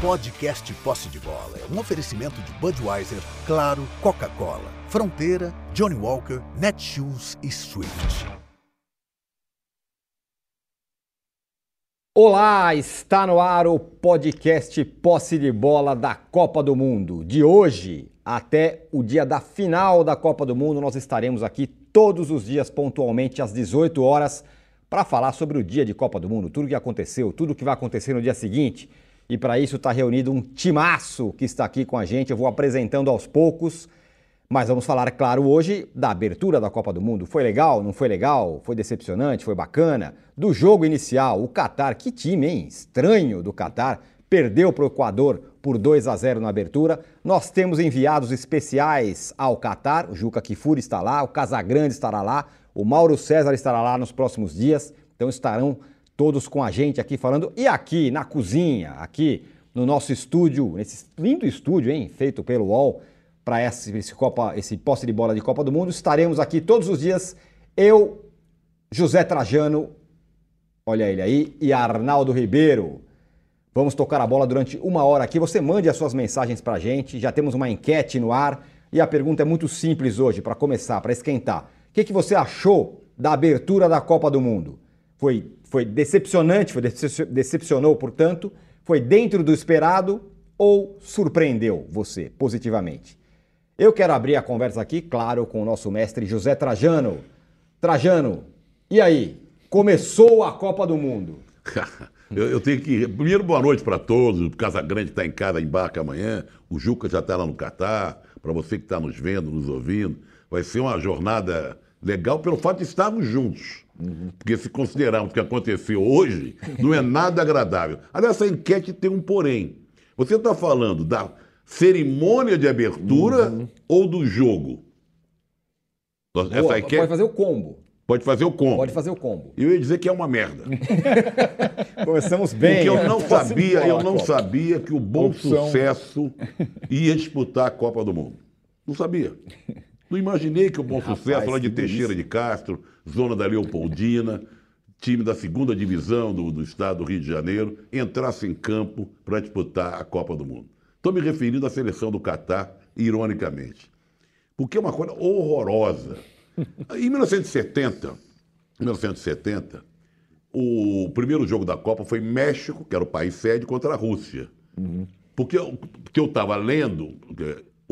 Podcast Posse de Bola é um oferecimento de Budweiser, Claro, Coca-Cola, Fronteira, Johnny Walker, Netshoes e Swift. Olá, está no ar o podcast Posse de Bola da Copa do Mundo. De hoje até o dia da final da Copa do Mundo, nós estaremos aqui todos os dias pontualmente às 18 horas para falar sobre o dia de Copa do Mundo, tudo que aconteceu, tudo o que vai acontecer no dia seguinte. E para isso está reunido um timaço que está aqui com a gente. Eu vou apresentando aos poucos, mas vamos falar, claro, hoje da abertura da Copa do Mundo. Foi legal? Não foi legal? Foi decepcionante? Foi bacana? Do jogo inicial, o Catar, que time, hein? Estranho do Catar. Perdeu para o Equador por 2 a 0 na abertura. Nós temos enviados especiais ao Catar. O Juca Kifuri está lá, o Casagrande estará lá, o Mauro César estará lá nos próximos dias. Então estarão todos com a gente aqui falando. E aqui na cozinha, aqui no nosso estúdio, nesse lindo estúdio, hein, feito pelo UOL, para esse, esse, Copa, esse posse de bola de Copa do Mundo, estaremos aqui todos os dias. Eu, José Trajano, olha ele aí, e Arnaldo Ribeiro. Vamos tocar a bola durante uma hora aqui. Você mande as suas mensagens para a gente. Já temos uma enquete no ar. E a pergunta é muito simples hoje, para começar, para esquentar. O que, que você achou da abertura da Copa do Mundo? Foi foi decepcionante, foi decepcionou, portanto, foi dentro do esperado ou surpreendeu você positivamente? Eu quero abrir a conversa aqui, claro, com o nosso mestre José Trajano. Trajano, e aí? Começou a Copa do Mundo. eu, eu, tenho que. Primeiro, boa noite para todos. O Casa Grande está em casa, embarca amanhã. O Juca já está lá no Catar. Para você que está nos vendo, nos ouvindo. Vai ser uma jornada legal pelo fato de estarmos juntos. Uhum. Porque se considerarmos o que aconteceu hoje, não é nada agradável. Aliás, essa enquete tem um porém. Você está falando da cerimônia de abertura uhum. ou do jogo? Essa Boa, enquete... Pode fazer o combo. Pode fazer o combo. Pode fazer o combo. Eu ia dizer que é uma merda. Começamos bem. Porque eu não sabia, eu não sabia que o bom sucesso ia disputar a Copa do Mundo. Não sabia. Não imaginei que o Bom Sucesso, lá de Teixeira de Castro, zona da Leopoldina, time da segunda divisão do, do estado do Rio de Janeiro, entrasse em campo para disputar a Copa do Mundo. Estou me referindo à seleção do Catar, ironicamente. Porque é uma coisa horrorosa. Em 1970, 1970, o primeiro jogo da Copa foi México, que era o país sede, contra a Rússia. Uhum. Porque, porque eu estava lendo,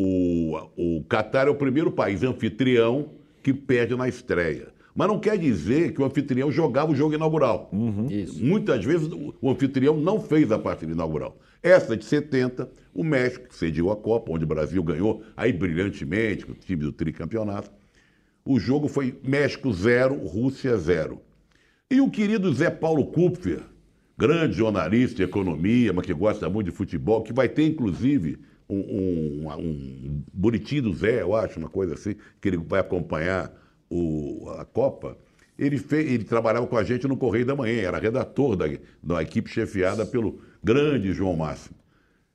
o, o Qatar é o primeiro país anfitrião que perde na estreia. Mas não quer dizer que o anfitrião jogava o jogo inaugural. Uhum. Muitas vezes o anfitrião não fez a partida inaugural. Essa de 70, o México, que cediu a Copa, onde o Brasil ganhou aí brilhantemente, com o time do tricampeonato. O jogo foi México 0, Rússia 0. E o querido Zé Paulo Kupfer, grande jornalista de economia, mas que gosta muito de futebol, que vai ter, inclusive, um, um, um Buriti do Zé, eu acho, uma coisa assim, que ele vai acompanhar o, a Copa. Ele, fez, ele trabalhava com a gente no Correio da Manhã, era redator da, da equipe chefiada pelo grande João Máximo.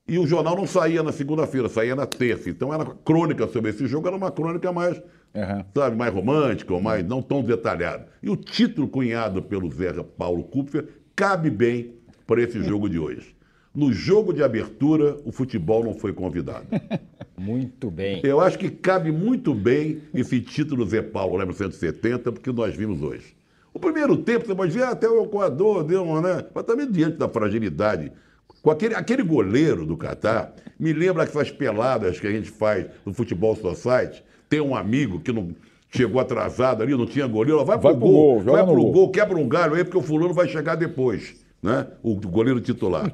E o jornal não saía na segunda-feira, saía na terça. Então era crônica sobre esse jogo, era uma crônica mais, uhum. sabe, mais romântica, ou mais não tão detalhada. E o título cunhado pelo Zé Paulo Kupfer cabe bem para esse jogo de hoje. No jogo de abertura, o futebol não foi convidado. Muito bem. Eu acho que cabe muito bem esse título Zé Paulo, lembra 170, porque nós vimos hoje. O primeiro tempo, você pode ver, até o Equador deu uma, né? Mas também diante da fragilidade. Com aquele, aquele goleiro do Catar, me lembra essas peladas que a gente faz no Futebol Society. Tem um amigo que não chegou atrasado ali, não tinha goleiro, vai, vai pro, pro gol, gol vai pro gol, gol, quebra um galho aí, porque o fulano vai chegar depois, né? O goleiro titular.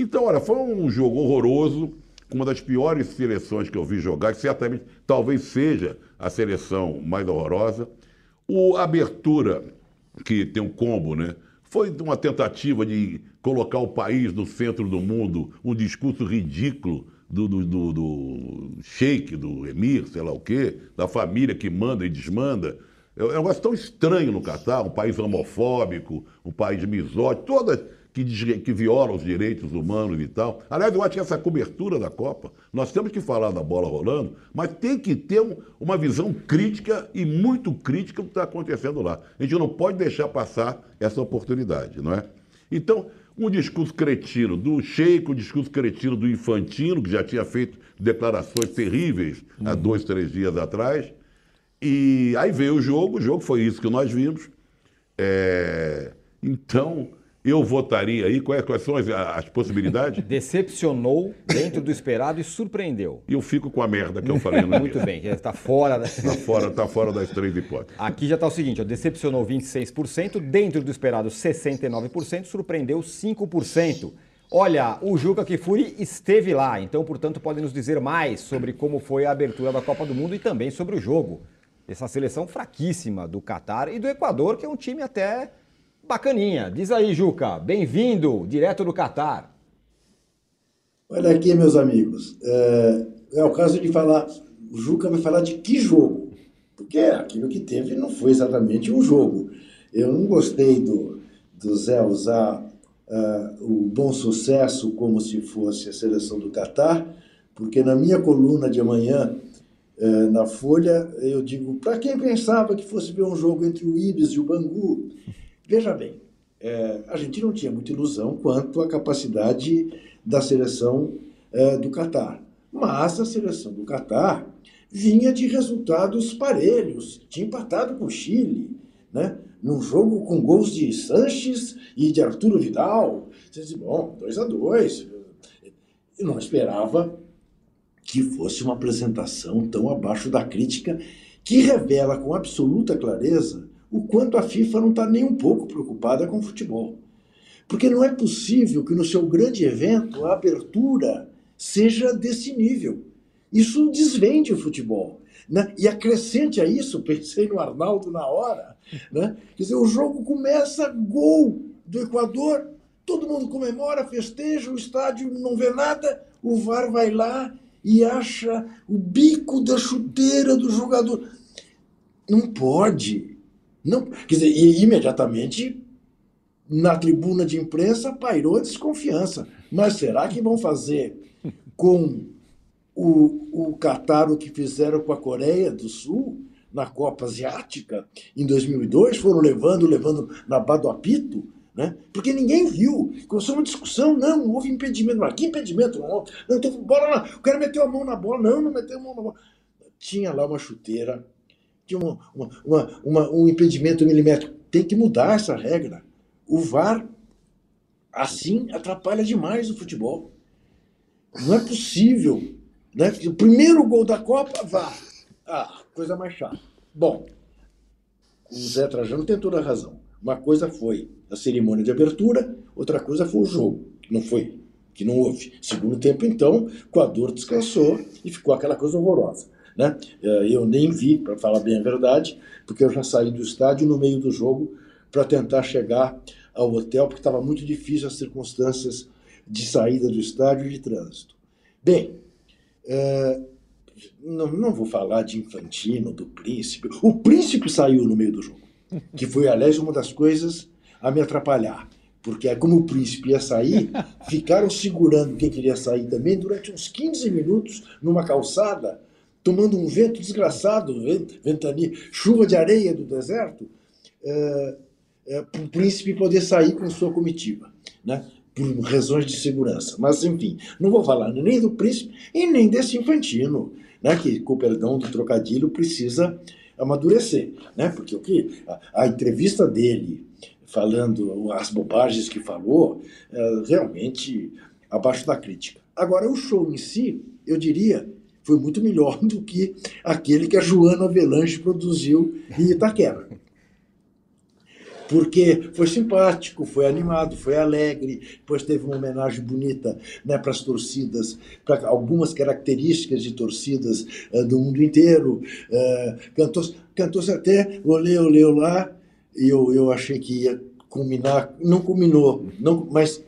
Então, olha, foi um jogo horroroso, uma das piores seleções que eu vi jogar, que certamente talvez seja a seleção mais horrorosa. O Abertura, que tem um combo, né? Foi uma tentativa de colocar o país no centro do mundo, um discurso ridículo do, do, do, do sheik, do emir, sei lá o quê, da família que manda e desmanda. É um negócio tão estranho no Catar, um país homofóbico, um país misógino, todas que, que violam os direitos humanos e tal. Aliás, eu acho que essa cobertura da Copa, nós temos que falar da bola rolando, mas tem que ter um, uma visão crítica e muito crítica do que está acontecendo lá. A gente não pode deixar passar essa oportunidade, não é? Então, o discurso cretino do Sheik, o discurso cretino do Infantino, que já tinha feito declarações terríveis há dois, três dias atrás. E aí veio o jogo, o jogo foi isso que nós vimos. É... Então, eu votaria aí. Quais, quais são as, as, possibilidades? Decepcionou dentro do esperado e surpreendeu. E eu fico com a merda que eu falei no Muito bem, está fora da... Está fora, tá fora das três hipóteses. Aqui já está o seguinte, ó, decepcionou 26%, dentro do esperado 69%, surpreendeu 5%. Olha, o Juca Kifuri esteve lá, então, portanto, pode nos dizer mais sobre como foi a abertura da Copa do Mundo e também sobre o jogo. Essa seleção fraquíssima do Catar e do Equador, que é um time até bacaninha. Diz aí, Juca, bem-vindo, direto do Catar. Olha aqui, meus amigos, é, é, o caso de falar, o Juca vai falar de que jogo? Porque aquilo que teve não foi exatamente um jogo. Eu não gostei do, do Zé usar uh, o bom sucesso como se fosse a seleção do Catar, porque na minha coluna de amanhã, uh, na Folha, eu digo, para quem pensava que fosse ver um jogo entre o Ibis e o Bangu, veja bem, uh, a gente não tinha muita ilusão quanto à capacidade da seleção do Catar. Mas a seleção do Catar vinha de resultados parelhos, tinha empatado com o Chile, né? num jogo com gols de Sanches e de Arturo Vidal. Você diz, bom, 2 a 2 Eu não esperava que fosse uma apresentação tão abaixo da crítica, que revela com absoluta clareza o quanto a FIFA não está nem um pouco preocupada com o futebol. Porque não é possível que no seu grande evento a abertura seja desse nível. Isso desvende o futebol. Né? E acrescente a isso, pensei no Arnaldo na hora, né? quer dizer, o jogo começa gol do Equador, todo mundo comemora, festeja, o estádio não vê nada, o VAR vai lá e acha o bico da chuteira do jogador. Não pode. Não, quer dizer, e imediatamente na tribuna de imprensa pairou a desconfiança. Mas será que vão fazer com o, o Catar o que fizeram com a Coreia do Sul na Copa Asiática em 2002, foram levando, levando na Bado Apito, né? Porque ninguém viu. Começou uma discussão, não, houve impedimento. Mas que impedimento? Não, não então, bola lá. O cara meteu a mão na bola, não, não meteu a mão na bola. Tinha lá uma chuteira, tinha uma, uma, uma, um impedimento milimétrico. Tem que mudar essa regra. O VAR, assim, atrapalha demais o futebol. Não é possível né? O primeiro gol da Copa, vá. Ah, coisa mais chata. Bom, o Zé Trajano tem toda a razão. Uma coisa foi a cerimônia de abertura, outra coisa foi o jogo. Não foi, que não houve. Segundo tempo, então, o Equador descansou e ficou aquela coisa horrorosa. Né? Eh, eu nem vi, para falar bem a verdade, porque eu já saí do estádio no meio do jogo para tentar chegar ao hotel, porque estava muito difícil as circunstâncias de saída do estádio e de trânsito. Bem, é, não, não vou falar de Infantino, do príncipe. O príncipe saiu no meio do jogo, que foi, aliás, uma das coisas a me atrapalhar. Porque como o príncipe ia sair, ficaram segurando quem queria sair também durante uns 15 minutos numa calçada, tomando um vento desgraçado, ventania, chuva de areia do deserto, é, é, para o príncipe poder sair com sua comitiva. Né? por razões de segurança. Mas, enfim, não vou falar nem do príncipe e nem desse infantino, né, que, com o perdão do trocadilho, precisa amadurecer. Né, porque o que a, a entrevista dele, falando as bobagens que falou, é realmente abaixo da crítica. Agora, o show em si, eu diria, foi muito melhor do que aquele que a Joana Avelange produziu em Itaquera porque foi simpático, foi animado, foi alegre, depois teve uma homenagem bonita né, para as torcidas, para algumas características de torcidas uh, do mundo inteiro. Uh, Cantou-se cantou até olê, olê, lá, e eu, eu achei que ia culminar, não culminou, não, mas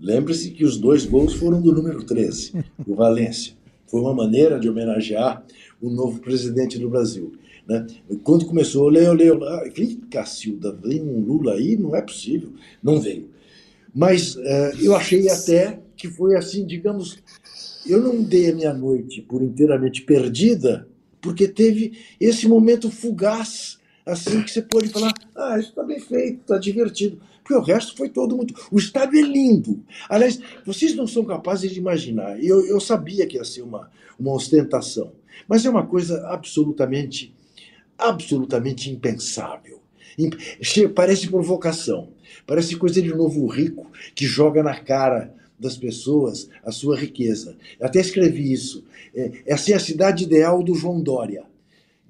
lembre-se que os dois gols foram do número 13, o Valência. Foi uma maneira de homenagear o novo presidente do Brasil. Né? Quando começou, leu, lá, eu falei, Cacilda, vem um Lula aí? Não é possível. Não veio. Mas uh, eu achei até que foi assim, digamos, eu não dei a minha noite por inteiramente perdida, porque teve esse momento fugaz, assim, que você pode falar, ah, isso está bem feito, está divertido. Porque o resto foi todo muito. O estádio é lindo. Aliás, vocês não são capazes de imaginar. Eu, eu sabia que ia ser uma, uma ostentação, mas é uma coisa absolutamente, absolutamente impensável. Parece provocação. Parece coisa de novo rico que joga na cara das pessoas a sua riqueza. Eu até escrevi isso. É, essa é a cidade ideal do João Dória.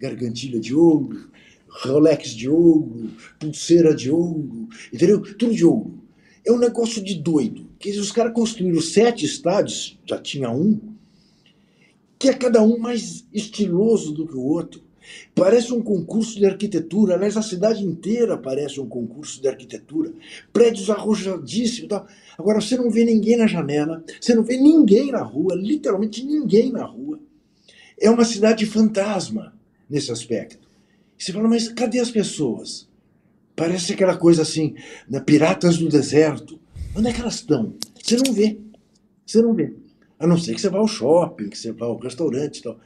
Gargantilha de ouro, Rolex de ouro, pulseira de ouro, entendeu? Tudo de ouro. É um negócio de doido. Que os caras construíram sete estádios, já tinha um, que é cada um mais estiloso do que o outro. Parece um concurso de arquitetura. Aliás, a cidade inteira parece um concurso de arquitetura. Prédios arrojadíssimos. Tal. Agora, você não vê ninguém na janela, você não vê ninguém na rua, literalmente ninguém na rua. É uma cidade fantasma nesse aspecto. Você fala, mas cadê as pessoas? Parece aquela coisa assim, né, piratas do deserto. Onde é que elas estão? Você não vê. Você não vê. A não ser que você vá ao shopping, que você vá ao restaurante e tal.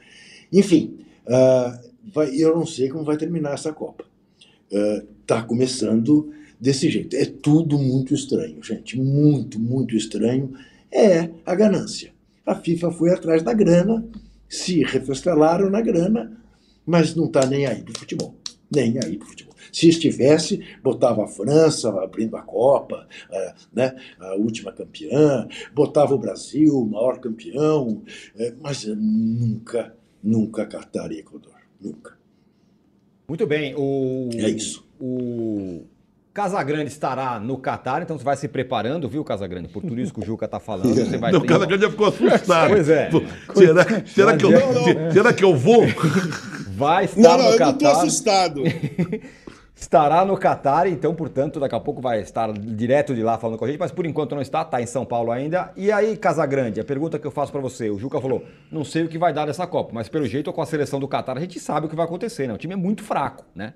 Enfim, uh, vai, eu não sei como vai terminar essa Copa. Está uh, começando desse jeito. É tudo muito estranho, gente. Muito, muito estranho. É a ganância. A FIFA foi atrás da grana, se refestelaram na grana, mas não está nem aí para o futebol. Nem aí para o futebol. Se estivesse, botava a França abrindo a Copa, uh, né, a última campeã, botava o Brasil, o maior campeão, uh, mas nunca, nunca Qatar e Equador. Nunca. Muito bem. O, é isso. O Casagrande estará no Catar, então você vai se preparando, viu, Casagrande? Por tudo isso que o Juca está falando. Você vai não, o Casagrande já ficou assustado. Pois é. será, será, que eu, será que eu vou? Vai estar não, não, no Catar. Não, eu não estou assustado. estará no Catar, então, portanto, daqui a pouco vai estar direto de lá falando com a gente, mas por enquanto não está, está em São Paulo ainda. E aí, Casagrande, a pergunta que eu faço para você, o Juca falou, não sei o que vai dar nessa Copa, mas pelo jeito com a seleção do Catar a gente sabe o que vai acontecer, né? O time é muito fraco, né?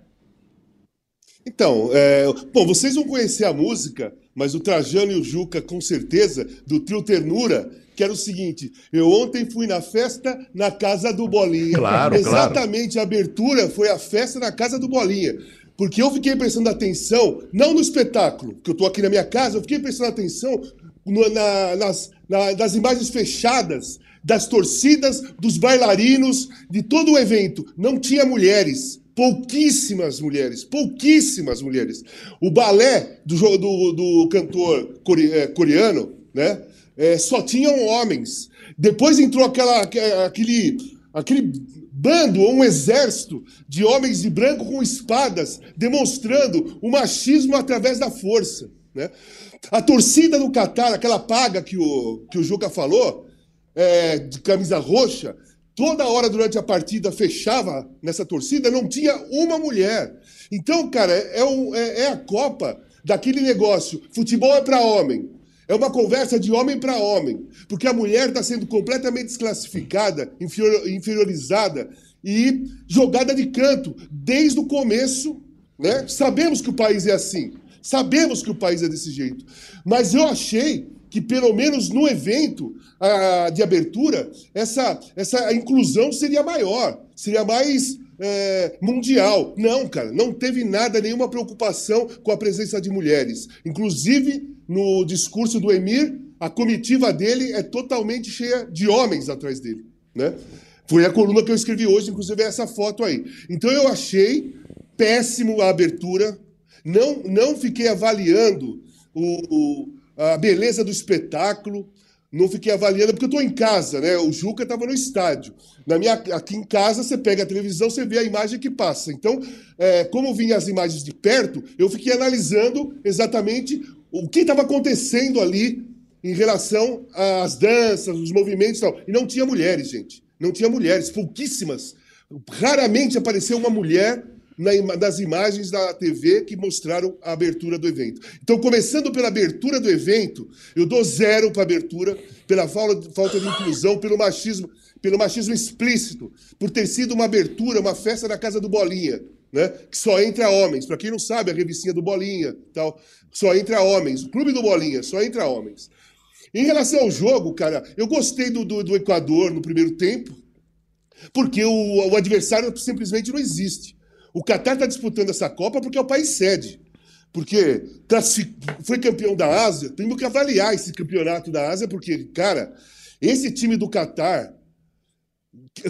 Então, é... bom, vocês vão conhecer a música, mas o Trajano e o Juca, com certeza, do trio Ternura, que era o seguinte: eu ontem fui na festa na casa do Bolinha. Claro, Exatamente, claro. a abertura foi a festa na casa do Bolinha. Porque eu fiquei prestando atenção, não no espetáculo, que eu estou aqui na minha casa, eu fiquei prestando atenção no, na, nas, na, nas imagens fechadas das torcidas, dos bailarinos, de todo o evento. Não tinha mulheres. Pouquíssimas mulheres, pouquíssimas mulheres. O balé do, do, do cantor é, coreano, né? É, só tinham homens. Depois entrou aquela, aquele, aquele bando ou um exército de homens de branco com espadas, demonstrando o machismo através da força. Né? A torcida do Catar, aquela paga que o, que o Juca falou, é, de camisa roxa, toda hora durante a partida fechava nessa torcida, não tinha uma mulher. Então, cara, é, é, é a Copa daquele negócio. Futebol é para homem. É uma conversa de homem para homem, porque a mulher está sendo completamente desclassificada, inferiorizada e jogada de canto desde o começo. Né? Sabemos que o país é assim, sabemos que o país é desse jeito, mas eu achei que pelo menos no evento a, de abertura essa, essa inclusão seria maior, seria mais é, mundial. Não, cara, não teve nada, nenhuma preocupação com a presença de mulheres. Inclusive, no discurso do Emir, a comitiva dele é totalmente cheia de homens atrás dele. Né? Foi a coluna que eu escrevi hoje, inclusive é essa foto aí. Então eu achei péssimo a abertura, não, não fiquei avaliando o a beleza do espetáculo, não fiquei avaliando, porque eu estou em casa, né? O Juca estava no estádio. Na minha, aqui em casa, você pega a televisão, você vê a imagem que passa. Então, é, como vinha as imagens de perto, eu fiquei analisando exatamente o que estava acontecendo ali em relação às danças, os movimentos e tal. E não tinha mulheres, gente. Não tinha mulheres, pouquíssimas. Raramente apareceu uma mulher nas imagens da TV que mostraram a abertura do evento. Então, começando pela abertura do evento, eu dou zero para a abertura, pela falta de inclusão, pelo machismo, pelo machismo explícito, por ter sido uma abertura, uma festa na casa do Bolinha, né? que só entra homens. Para quem não sabe, a revistinha do Bolinha, tal, só entra homens. O clube do Bolinha só entra homens. Em relação ao jogo, cara, eu gostei do, do, do Equador no primeiro tempo, porque o, o adversário simplesmente não existe. O Catar está disputando essa Copa porque é o país sede. Porque foi campeão da Ásia, temos que avaliar esse campeonato da Ásia, porque, cara, esse time do Catar.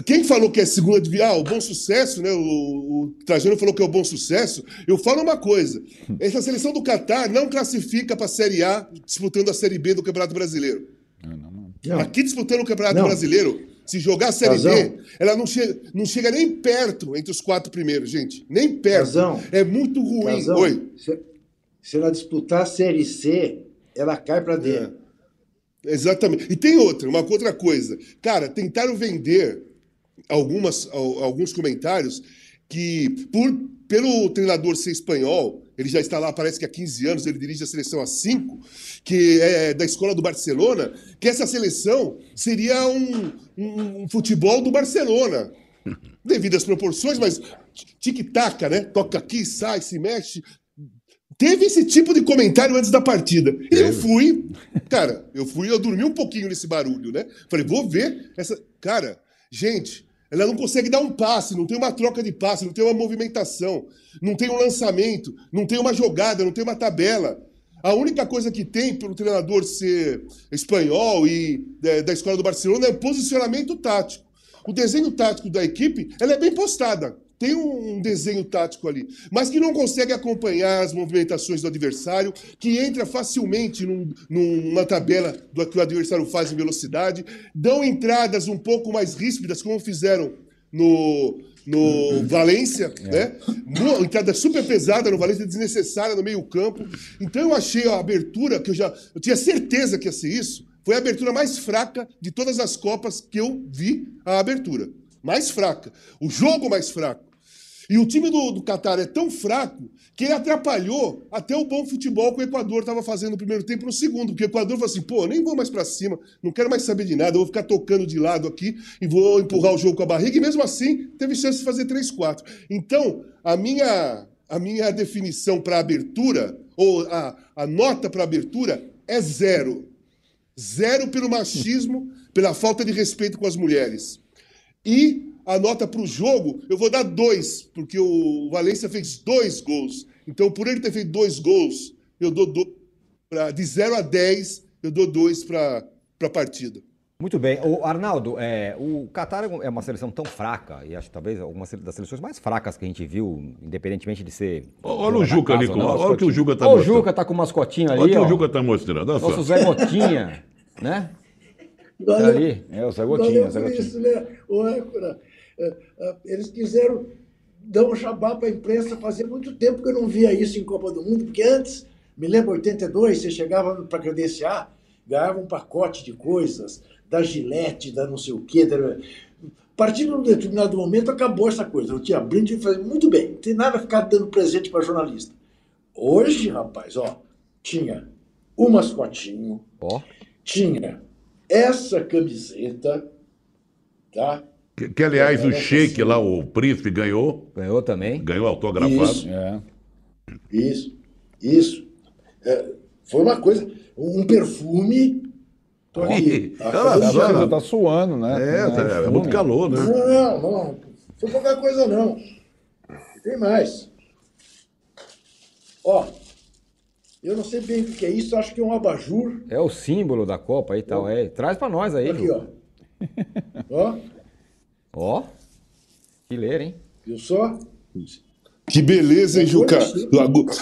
Quem falou que é segunda divisão? Ah, o bom sucesso, né? O, o Trajano falou que é o bom sucesso. Eu falo uma coisa: essa seleção do Catar não classifica para a Série A disputando a Série B do Campeonato Brasileiro. Não, não, não. Aqui disputando o Campeonato Brasileiro, se jogar a Série Razão. B, ela não chega, não chega nem perto entre os quatro primeiros, gente. Nem perto. Razão. É muito ruim. Razão. Oi. Se, se, ela disputar a Série C, ela cai para dentro. É. Exatamente. E tem outra, uma outra coisa. Cara, tentaram vender algumas, alguns comentários que, por, pelo treinador ser espanhol, ele já está lá, parece que há 15 anos, ele dirige a seleção há 5, que é da escola do Barcelona, que essa seleção seria um, um, um futebol do Barcelona. Devido às proporções, mas tic-tac, né? Toca aqui, sai, se mexe. Teve esse tipo de comentário antes da partida. E eu fui, cara, eu fui, eu dormi um pouquinho nesse barulho, né? Falei, vou ver essa. Cara, gente, ela não consegue dar um passe, não tem uma troca de passe, não tem uma movimentação, não tem um lançamento, não tem uma jogada, não tem uma tabela. A única coisa que tem pelo treinador ser espanhol e é, da escola do Barcelona é o posicionamento tático. O desenho tático da equipe ela é bem postada. Tem um desenho tático ali, mas que não consegue acompanhar as movimentações do adversário, que entra facilmente num, numa tabela do que o adversário faz em velocidade, dão entradas um pouco mais ríspidas, como fizeram no, no Valência, é. né? Entrada super pesada no Valência, desnecessária no meio-campo. Então eu achei a abertura, que eu já. Eu tinha certeza que ia ser isso. Foi a abertura mais fraca de todas as Copas que eu vi a abertura. Mais fraca. O jogo mais fraco. E o time do, do Qatar é tão fraco que ele atrapalhou até o bom futebol que o Equador estava fazendo no primeiro tempo no segundo. Porque o Equador falou assim: pô, nem vou mais para cima, não quero mais saber de nada, eu vou ficar tocando de lado aqui e vou empurrar o jogo com a barriga. E mesmo assim, teve chance de fazer 3-4. Então, a minha, a minha definição para abertura, ou a, a nota para abertura, é zero. Zero pelo machismo, pela falta de respeito com as mulheres. E a nota para o jogo, eu vou dar dois, porque o Valência fez dois gols. Então, por ele ter feito dois gols, eu dou dois pra, de 0 a 10, eu dou dois para a partida. Muito bem. O Arnaldo, é, o Qatar é uma seleção tão fraca, e acho que talvez uma das seleções mais fracas que a gente viu, independentemente de ser. Olha o Juca ali, com, olha o que o Juca está mostrando. Olha o Juca está com o mascotinho ali. Olha o que o Juca está mostrando. Olha Nosso Zé Gotinha, né? Tá ali. É, o Zé Gotinha. Zé Gotinha. Isso, né? O âncora. É, é, eles quiseram dar um jabá para a imprensa. Fazia muito tempo que eu não via isso em Copa do Mundo, porque antes, me lembro, 82, você chegava para credenciar, ganhava um pacote de coisas, da Gillette, da não sei o quê. Da... A partir de um determinado momento acabou essa coisa. Eu tinha brinde e falei, muito bem, não tem nada a ficar dando presente para jornalista. Hoje, rapaz, ó, tinha o mascotinho, oh. tinha essa camiseta, tá? Que, que aliás, o Sheik lá, o príncipe, ganhou. Ganhou também. Ganhou autografado. Isso, é. isso. isso. É, foi uma coisa, um perfume. Tô aqui. A tá, tá suando, né? É, tá, é, muito calor, né? Não, não, não. Foi pouca coisa, não. Tem mais. Ó, eu não sei bem o que é isso, acho que é um abajur. É o símbolo da Copa aí e tal. É. Traz para nós aí, Aqui, ó. ó. Ó, que ler, hein? Viu só? Que beleza, hein, Juca?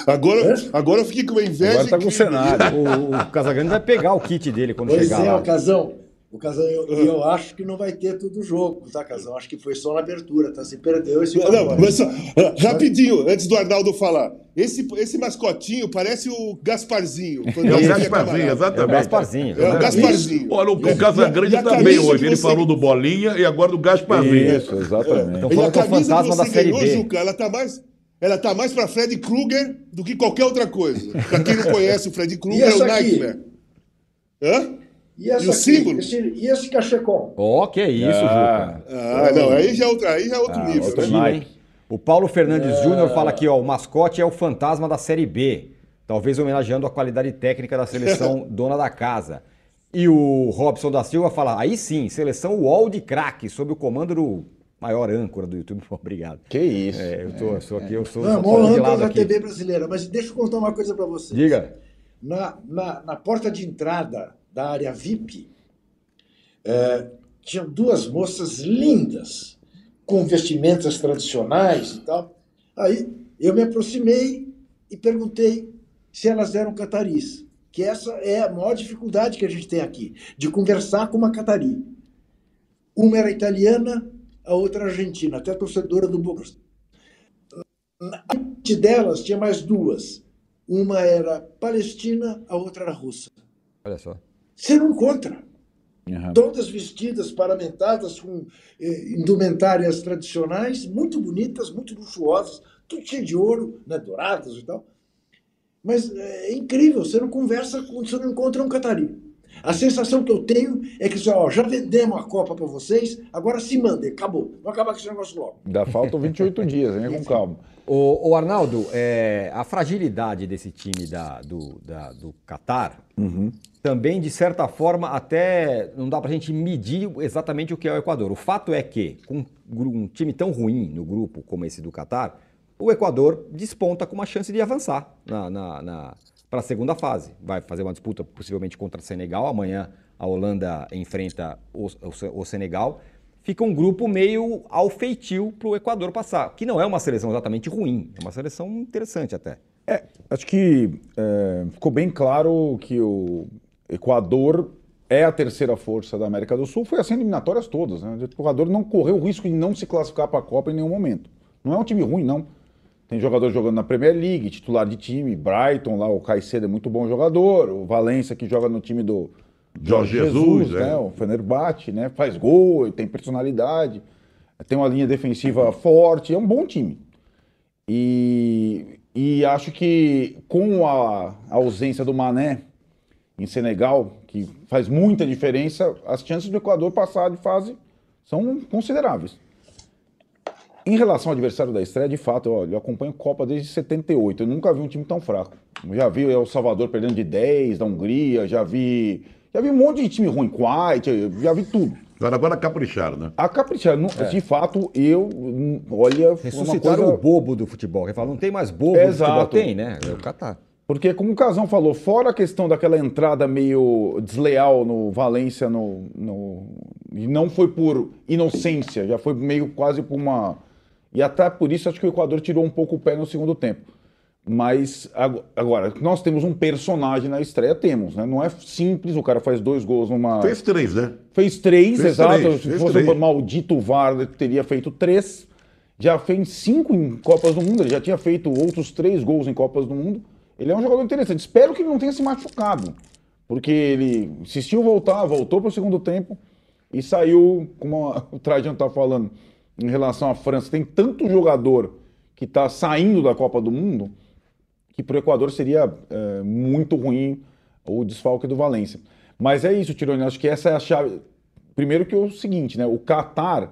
Agora, agora eu fiquei com uma inveja. Agora tá com o cenário. O, o Casagrande vai pegar o kit dele quando pois chegar é, lá. O Casão, o Casão, eu, eu acho que não vai ter todo o jogo, tá, Casão? Acho que foi só na abertura, tá? Se perdeu esse Não, mas só, rapidinho, antes do Arnaldo falar. Esse, esse mascotinho parece o Gasparzinho. É o Gasparzinho, exatamente. É o Gasparzinho. É o Gasparzinho. Olha, o, o Casagrande também hoje. Ele falou do Bolinha e agora do Gasparzinho. Isso, exatamente. Então falando que é o fantasma da Série B. Juca, ela tá mais... Ela tá mais para Fred Krueger do que qualquer outra coisa. Para quem não conhece o Fred Krueger, é o Nightmare. Hã? E, essa e o aqui, símbolo? Esse, e esse cachecol? Ó, oh, que é isso, ah, Juca. Ah, não, aí já é outro, aí já é outro ah, nível. Outro né? O Paulo Fernandes é... Júnior fala aqui, ó, o mascote é o fantasma da Série B. Talvez homenageando a qualidade técnica da seleção dona da casa. E o Robson da Silva fala, aí sim, seleção UOL de craque, sob o comando do Maior âncora do YouTube, obrigado. Que isso. É, eu, tô, eu sou aqui, eu sou. Não, maior de âncora da aqui. TV brasileira. Mas deixa eu contar uma coisa para você. Diga. Na, na, na porta de entrada da área VIP, eh, tinham duas moças lindas, com vestimentas tradicionais e tal. Aí eu me aproximei e perguntei se elas eram cataris, que essa é a maior dificuldade que a gente tem aqui, de conversar com uma catari. Uma era italiana, a outra argentina, até torcedora do Boca. Antes delas tinha mais duas. Uma era palestina, a outra era russa. Olha só. Você não encontra. Uhum. Todas vestidas, paramentadas, com eh, indumentárias tradicionais, muito bonitas, muito luxuosas, tudo cheio de ouro, né, douradas e tal. Mas eh, é incrível, você não conversa, você não encontra um catari. A sensação que eu tenho é que assim, ó, já vendemos a Copa para vocês, agora se mandem, acabou. Vamos acabar com esse negócio logo. Ainda faltam 28 dias, venha com calma. O, Arnaldo, é, a fragilidade desse time da, do, da, do Qatar também, de certa forma, até não dá pra gente medir exatamente o que é o Equador. O fato é que, com um time tão ruim no grupo como esse do Qatar, o Equador desponta com uma chance de avançar na, na, na para a segunda fase. Vai fazer uma disputa possivelmente contra o Senegal. Amanhã a Holanda enfrenta o, o, o Senegal. Fica um grupo meio ao feitio para o Equador passar, que não é uma seleção exatamente ruim, é uma seleção interessante até. É, acho que é, ficou bem claro que o Equador é a terceira força da América do Sul, foi assim eliminatórias todas. Né? O Equador não correu o risco de não se classificar para a Copa em nenhum momento. Não é um time ruim, não. Tem jogador jogando na Premier League, titular de time, Brighton lá, o Caicedo é muito bom jogador, o Valência que joga no time do Jorge Jesus, né? é. O Fenerbahçe, né? Faz gol, tem personalidade, tem uma linha defensiva forte, é um bom time. E, e acho que com a ausência do Mané em Senegal, que faz muita diferença, as chances do Equador passar de fase são consideráveis. Em relação ao adversário da estreia, de fato, eu, eu acompanho Copa desde 78. Eu nunca vi um time tão fraco. Já vi El Salvador perdendo de 10 da Hungria, já vi. Já vi um monte de time ruim, Kuwait, já vi tudo. Agora, agora capricharam, né? A caprichar, não- de fato, eu. Olha, Ressuscitaram coisa. o bobo do futebol. Quem fala, não tem mais bobo do futebol. Exato. Tem, né? É o Qatar. Porque, como o Casão falou, fora a questão daquela entrada meio desleal no Valência, no, no- e não foi por inocência, já foi meio quase por uma. E até por isso acho que o Equador tirou um pouco o pé no segundo tempo. Mas ago- agora, nós temos um personagem na estreia, temos, né? Não é simples, o cara faz dois gols numa. Fez três, né? Fez três, Fez exato. três, Se fosse três. o maldito VAR, teria feito três. Já fez cinco em Copas do Mundo, ele já tinha feito outros três gols em Copas do Mundo. Ele é um jogador interessante. Espero que ele não tenha se machucado. Porque ele insistiu voltar, voltou para o segundo tempo e saiu, como o Trajano está falando, em relação à França. Tem tanto jogador que está saindo da Copa do Mundo que para o Equador seria é, muito ruim o desfalque do Valência. Mas é isso, Tironi, acho que essa é a chave. Primeiro que é o seguinte, né? O Qatar,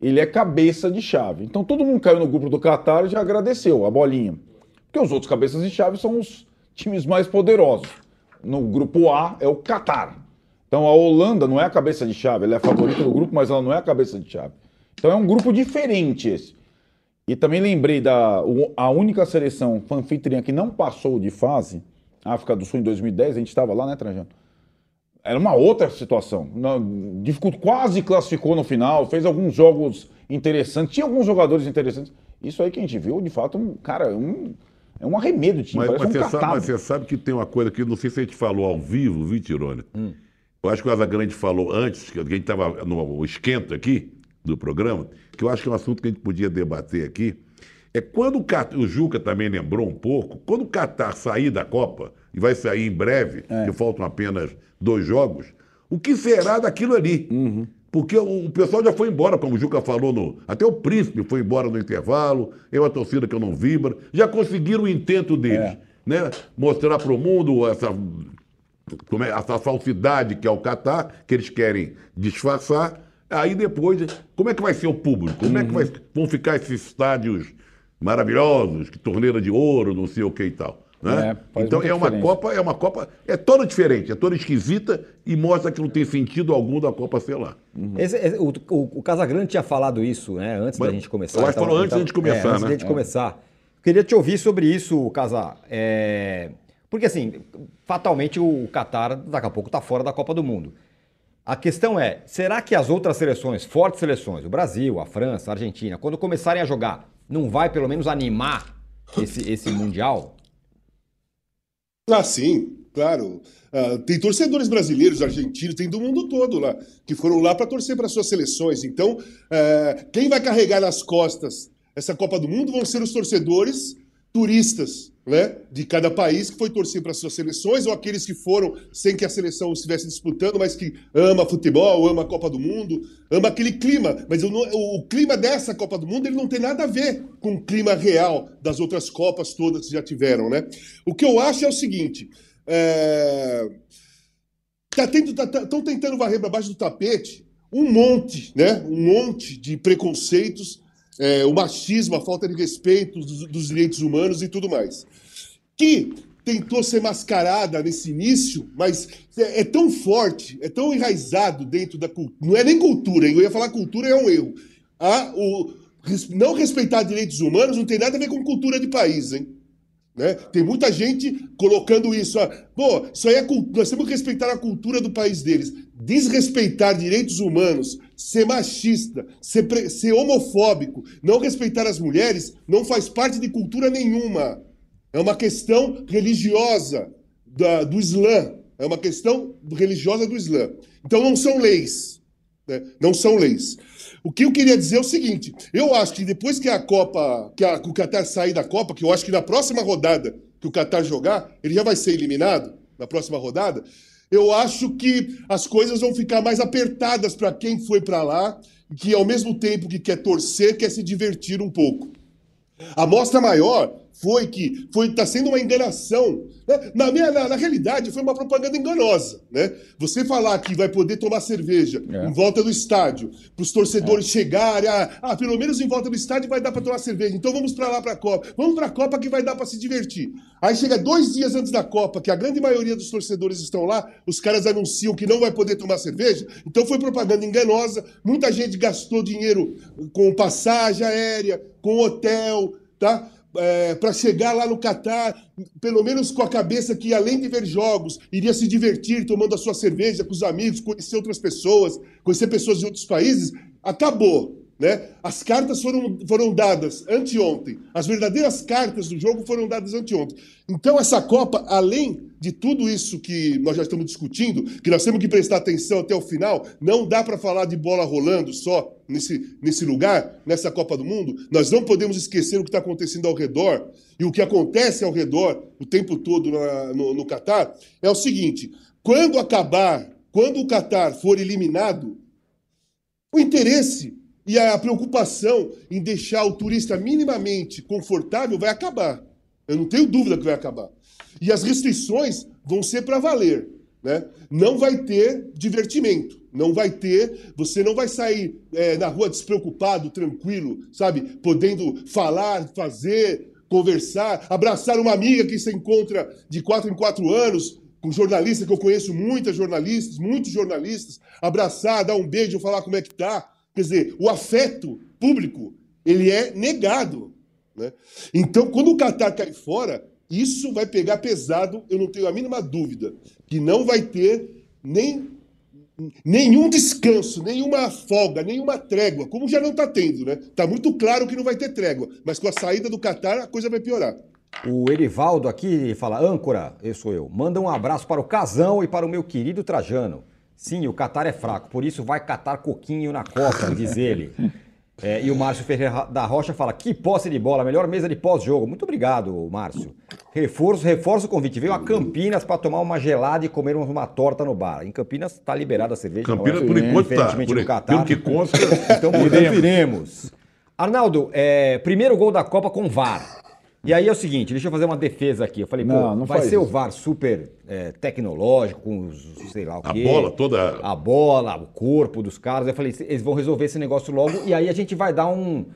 ele é cabeça de chave. Então todo mundo caiu no grupo do Qatar e já agradeceu a bolinha. Porque os outros cabeças de chave são os times mais poderosos. No grupo A é o Qatar. Então a Holanda não é a cabeça de chave, ela é a favorita do grupo, mas ela não é a cabeça de chave. Então é um grupo diferente esse. E também lembrei da a única seleção anfitriã que não passou de fase, África do Sul em 2010, a gente estava lá, né, Trajano? Era uma outra situação. Quase classificou no final, fez alguns jogos interessantes, tinha alguns jogadores interessantes. Isso aí que a gente viu, de fato, um, cara, um, é um arremedo de time, Mas, mas um você sabe, mas você sabe que tem uma coisa que não sei se a gente falou ao vivo, viu, Tirone? Hum. Eu acho que o Azagrande falou antes, que a gente estava no esquenta aqui do programa, que eu acho que é um assunto que a gente podia debater aqui. É quando o, Cat- o Juca também lembrou um pouco, quando o Catar sair da Copa, e vai sair em breve, É. que faltam apenas dois jogos, o que será daquilo ali? Uhum. Porque o pessoal já foi embora, como o Juca falou, no, até o Príncipe foi embora no intervalo, é uma torcida que eu não vibra, já conseguiram o intento deles, É. né? Mostrar para o mundo essa, como é, essa falsidade que é o Catar, que eles querem disfarçar. Aí depois, como é que vai ser o público? Como é que vai- vão ficar esses estádios maravilhosos, que torneira de ouro, não sei o que e tal? Né? É, então é uma diferença. Copa, é uma Copa, é toda diferente, é toda esquisita e mostra que não tem sentido algum da Copa ser lá. Uhum. Esse, esse, o, o, o Casagrande tinha falado isso, né? Antes Mas, da gente começar. Que falou antes da gente começar, é, antes né? da gente começar. Queria te ouvir sobre isso, Casar. É... Porque assim, fatalmente o Qatar daqui a pouco está fora da Copa do Mundo. A questão é, será que as outras seleções, fortes seleções, o Brasil, a França, a Argentina, quando começarem a jogar, não vai pelo menos animar esse, esse Mundial? Ah, sim, claro. Uh, tem torcedores brasileiros, argentinos, tem do mundo todo lá, que foram lá para torcer para suas seleções. Então, uh, quem vai carregar nas costas essa Copa do Mundo vão ser os torcedores turistas né, de cada país que foi torcer para suas seleções, ou aqueles que foram sem que a seleção estivesse disputando, mas que ama futebol, ama a Copa do Mundo, ama aquele clima. Mas o, o, clima dessa Copa do Mundo ele não tem nada a ver com o clima real das outras Copas todas que já tiveram. Né? O que eu acho é o seguinte. É... Estão tá, tá, tentando varrer para baixo do tapete um monte, né? Um monte de preconceitos é, o machismo, a falta de respeito dos, dos, direitos humanos e tudo mais. Que tentou ser mascarada nesse início, mas é, é tão forte, é tão enraizado dentro da cultura. Não é nem cultura, eu ia falar cultura é um erro. Ah, o, não respeitar direitos humanos não tem nada a ver com cultura de país, hein? Né? Tem muita gente colocando isso. Pô, isso aí é, nós temos que respeitar a cultura do país deles. Desrespeitar direitos humanos, ser machista, ser, ser homofóbico, não respeitar as mulheres, não faz parte de cultura nenhuma. É uma questão religiosa da, do Islã. É uma questão religiosa do Islã. Então não são leis. Né? Não são leis. O que eu queria dizer é o seguinte: eu acho que depois que a Copa, que, a, que o Qatar sair da Copa, que eu acho que na próxima rodada que o Qatar jogar, ele já vai ser eliminado na próxima rodada. Eu acho que as coisas vão ficar mais apertadas para quem foi para lá, que ao mesmo tempo que quer torcer, quer se divertir um pouco. A mostra maior foi que foi está sendo uma enganação. Né? Na, minha, na, na, realidade, foi uma propaganda enganosa. Né? Você falar que vai poder tomar cerveja é. em volta do estádio, para os torcedores é. chegarem, ah, ah, pelo menos em volta do estádio vai dar para tomar cerveja, então vamos para lá para a Copa. Vamos para a Copa que vai dar para se divertir. Aí chega dois dias antes da Copa, que a grande maioria dos torcedores estão lá, os caras anunciam que não vai poder tomar cerveja, então foi propaganda enganosa. Muita gente gastou dinheiro com passagem aérea, com hotel, tá? É, para chegar lá no Catar, pelo menos com a cabeça que, além de ver jogos, iria se divertir tomando a sua cerveja com os amigos, conhecer outras pessoas, conhecer pessoas de outros países, acabou. Né? As cartas foram, foram dadas anteontem. As verdadeiras cartas do jogo foram dadas anteontem. Então, essa Copa, além de tudo isso que nós já estamos discutindo, que nós temos que prestar atenção até o final, não dá para falar de bola rolando só nesse, nesse lugar, nessa Copa do Mundo. Nós não podemos esquecer o que está acontecendo ao redor. E o que acontece ao redor o tempo todo na, no, no Catar é o seguinte: quando acabar, quando o Catar for eliminado, o interesse e a preocupação em deixar o turista minimamente confortável vai acabar. Eu não tenho dúvida que vai acabar. E as restrições vão ser para valer. Né? Não vai ter divertimento, não vai ter, você não vai sair é, na rua despreocupado, tranquilo, sabe? Podendo falar, fazer, conversar, abraçar uma amiga que se encontra de quatro em quatro anos, com jornalista que eu conheço, muitas jornalistas, muitos jornalistas, abraçar, dar um beijo, falar como é que tá. Quer dizer, o afeto público, ele é negado. Né? Então, quando o Qatar cai fora, isso vai pegar pesado, eu não tenho a mínima dúvida, que não vai ter nem nenhum descanso, nenhuma folga, nenhuma trégua, como já não está tendo, né? Está muito claro que não vai ter trégua, mas com a saída do Qatar a coisa vai piorar. O Erivaldo aqui fala, âncora, eu sou eu, manda um abraço para o Casão e para o meu querido Trajano. Sim, o Qatar é fraco, por isso vai catar coquinho na Copa, diz ele. É, e o Márcio Ferreira da Rocha fala: que posse de bola, melhor mesa de pós-jogo. Muito obrigado, Márcio. Reforço, reforço o convite. Veio a Campinas para tomar uma gelada e comer uma torta no bar. Em Campinas está liberada a cerveja. Campinas, é? por enquanto, está. Por, Catar. que consta. Então, iremos. Arnaldo, é, primeiro gol da Copa com VAR. E aí é o seguinte, deixa eu fazer uma defesa aqui. Eu falei, não, pô, não vai ser isso. o VAR super é, tecnológico, com os, sei lá o quê. A bola toda. A bola, o corpo dos caras. Eu falei, eles vão resolver esse negócio logo e aí a gente vai dar um.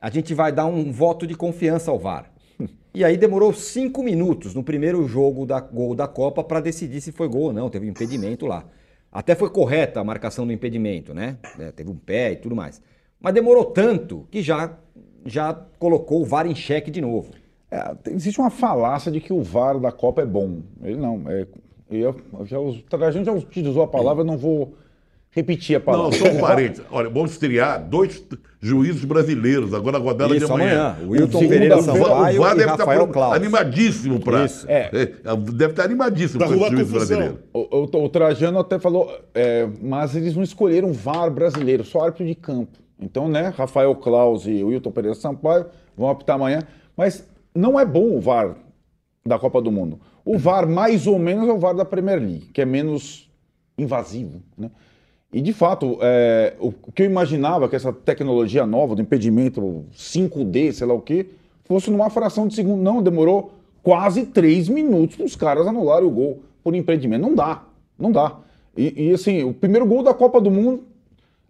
A gente vai dar um voto de confiança ao VAR. E aí demorou cinco minutos no primeiro jogo da gol da Copa para decidir se foi gol ou não. Teve um impedimento lá. Até foi correta a marcação do impedimento, né? É, teve um pé e tudo mais. Mas demorou tanto que já, já colocou o VAR em xeque de novo. É, existe uma falácia de que o VAR da Copa é bom. Ele não. É, eu, já, a gente já utilizou a palavra, não vou repetir a palavra. Não, só um parênteses. Olha, vamos estrear dois juízes brasileiros agora na rodada Isso, de amanhã. amanhã. O Wilton o Pereira Sampaio o VAR e deve Rafael estar Claus. animadíssimo para... É. Deve estar animadíssimo Pra com esse arrumar juiz brasileiro. O, o- o Trajano até falou, é, mas eles não escolheram VAR brasileiro, só árbitro de campo. Então, né, Rafael Claus e Wilton Pereira Sampaio vão apitar amanhã. Mas não é bom o VAR da Copa do Mundo. O VAR, mais ou menos, é o VAR da Premier League, que é menos invasivo, né? E, de fato, é, o que eu imaginava que essa tecnologia nova do impedimento 5D, sei lá o quê, fosse numa fração de segundo. Não, demorou quase três minutos para os caras anularem o gol por impedimento. Não dá, não dá. E, e, assim, o primeiro gol da Copa do Mundo,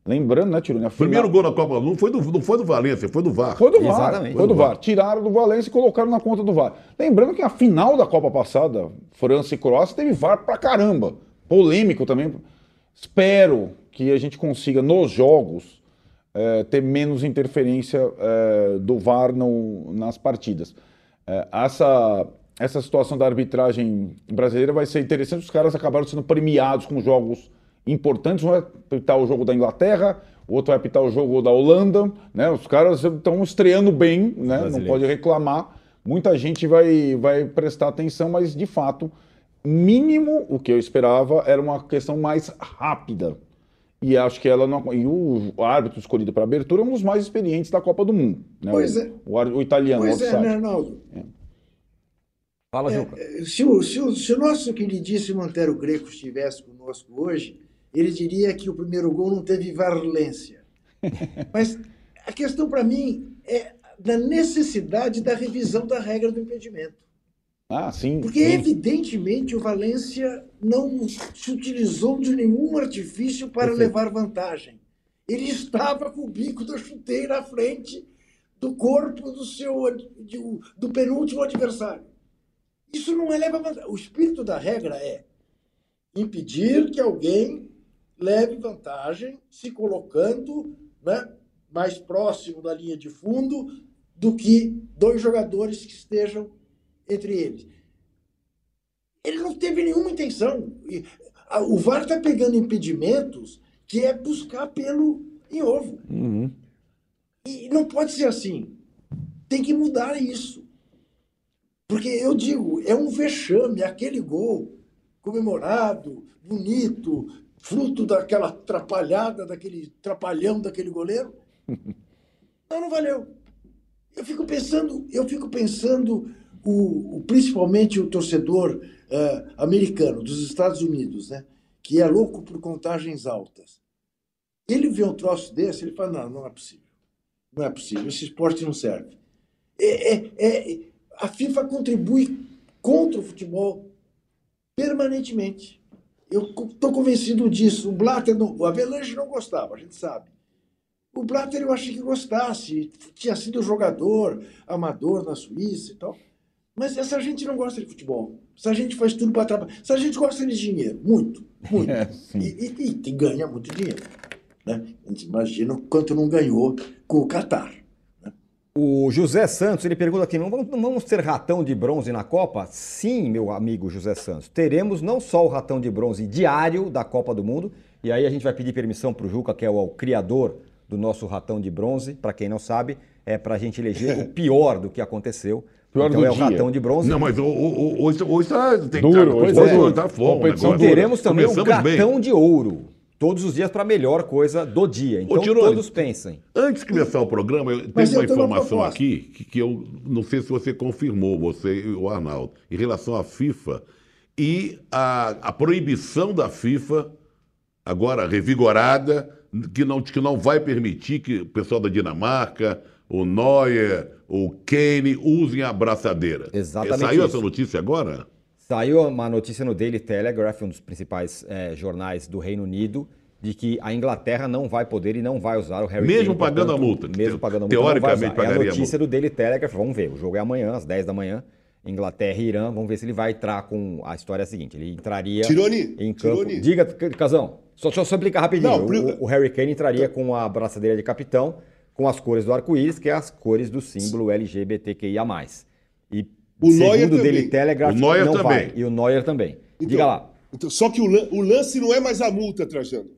lembrando, né, Tirone? final- Primeiro gol na Copa do Mundo foi do, não foi do Valência, foi do VAR. foi do VAR. Exatamente. Foi do VAR. Tiraram do Valência e colocaram na conta do VAR. Lembrando que a final da Copa passada, França e Croácia, teve VAR pra caramba. Polêmico também. Espero que a gente consiga, nos jogos, eh, ter menos interferência eh, do VAR no- nas partidas. Eh, essa, essa situação da arbitragem brasileira vai ser interessante. Os caras acabaram sendo premiados com jogos importantes. Um vai apitar o jogo da Inglaterra, o outro vai apitar o jogo da Holanda. Né? Os caras estão estreando bem, né? não pode reclamar. Muita gente vai, vai prestar atenção, mas de fato, mínimo o que eu esperava era uma questão mais rápida. E acho que ela não. E o árbitro escolhido para abertura é um dos mais experientes da Copa do Mundo. Né? Pois o, é. O, o italiano, Pois o é, né, Arnaldo? Fala, É, Juca. Se o, se, o, se o nosso queridíssimo Antero Greco estivesse conosco hoje, ele diria que o primeiro gol não teve valência. Mas a questão para mim é da necessidade da revisão da regra do impedimento. Ah, sim. Porque, sim. evidentemente, o Valência não se utilizou de nenhum artifício para Perfeito. levar vantagem. Ele estava com o bico da chuteira à frente do corpo do seu de- do penúltimo adversário. Isso não eleva vantagem. O espírito da regra é impedir que alguém leve vantagem se colocando né, mais próximo da linha de fundo do que dois jogadores que estejam entre eles. Ele não teve nenhuma intenção. O VAR está pegando impedimentos que é buscar pelo em ovo. Uhum. E não pode ser assim. Tem que mudar isso. Porque eu digo, é um vexame aquele gol comemorado, bonito, fruto daquela atrapalhada, daquele trapalhão daquele goleiro. Não, não valeu. Eu fico pensando, eu fico pensando, o, o- principalmente o torcedor eh, americano dos Estados Unidos, né, que é louco por contagens altas. Ele vê um troço desse, ele fala, não, não é possível. Não é possível, esse esporte não serve. É, é- é- a FIFA contribui contra o futebol permanentemente. Eu estou convencido disso. O Blatter, não, o Avelange não gostava, a gente sabe. O Blatter eu achei que gostasse, tinha sido jogador, amador na Suíça e tal. Mas essa gente não gosta de futebol. Essa gente faz tudo para trabalhar. Essa gente gosta de dinheiro, muito, muito. É, e, e- e ganha muito dinheiro. Né? A gente imagina o quanto não ganhou com o Catar. O José Santos, ele pergunta aqui, não vamos, não vamos ter ratão de bronze na Copa? Sim, meu amigo José Santos. Teremos não só o ratão de bronze diário da Copa do Mundo, e aí a gente vai pedir permissão para o Juca, que é o, o criador do nosso ratão de bronze, para quem não sabe, é para a gente eleger o pior do que aconteceu. Pior então do é o dia. ratão de bronze. Não, mas o- o- o- hoje hoje tá, tem Duro, cara, hoje hoje é. tá. Teremos também o bem. gatão de ouro. Todos os dias para a melhor coisa do dia. Então Tirone, todos pensem. Antes de começar o programa, eu tenho uma eu informação aqui que, que eu não sei se você confirmou, você e o Arnaldo, em relação à FIFA e a, a proibição da FIFA, agora revigorada, que não, que não vai permitir que o pessoal da Dinamarca, o Neuer, o Kane usem a abraçadeira. Exatamente Saiu isso. essa notícia agora? Saiu uma notícia no Daily Telegraph, um dos principais eh, jornais do Reino Unido, de que a Inglaterra não vai poder e não vai usar o Harry Mesmo Kane, pagando portanto, a multa. Mesmo pagando a multa. Teoricamente não É a a notícia multa. do Daily Telegraph, vamos ver. O jogo é amanhã, às 10 da manhã. Inglaterra e Irã, vamos ver se ele vai entrar com. A história é a seguinte: ele entraria Tironi, em campo. Tironi. Diga, Casão, só, só explicar rapidinho. Não, pri- o, o Harry Kane entraria com a braçadeira de capitão, com as cores do arco-íris, que é as cores do símbolo LGBTQIA. E O Neuer segundo o também. Telegraph, O Neuer não também. vai. E o Neuer também. Então, Diga lá. então, só que o, o lance não é mais a multa, Trajano.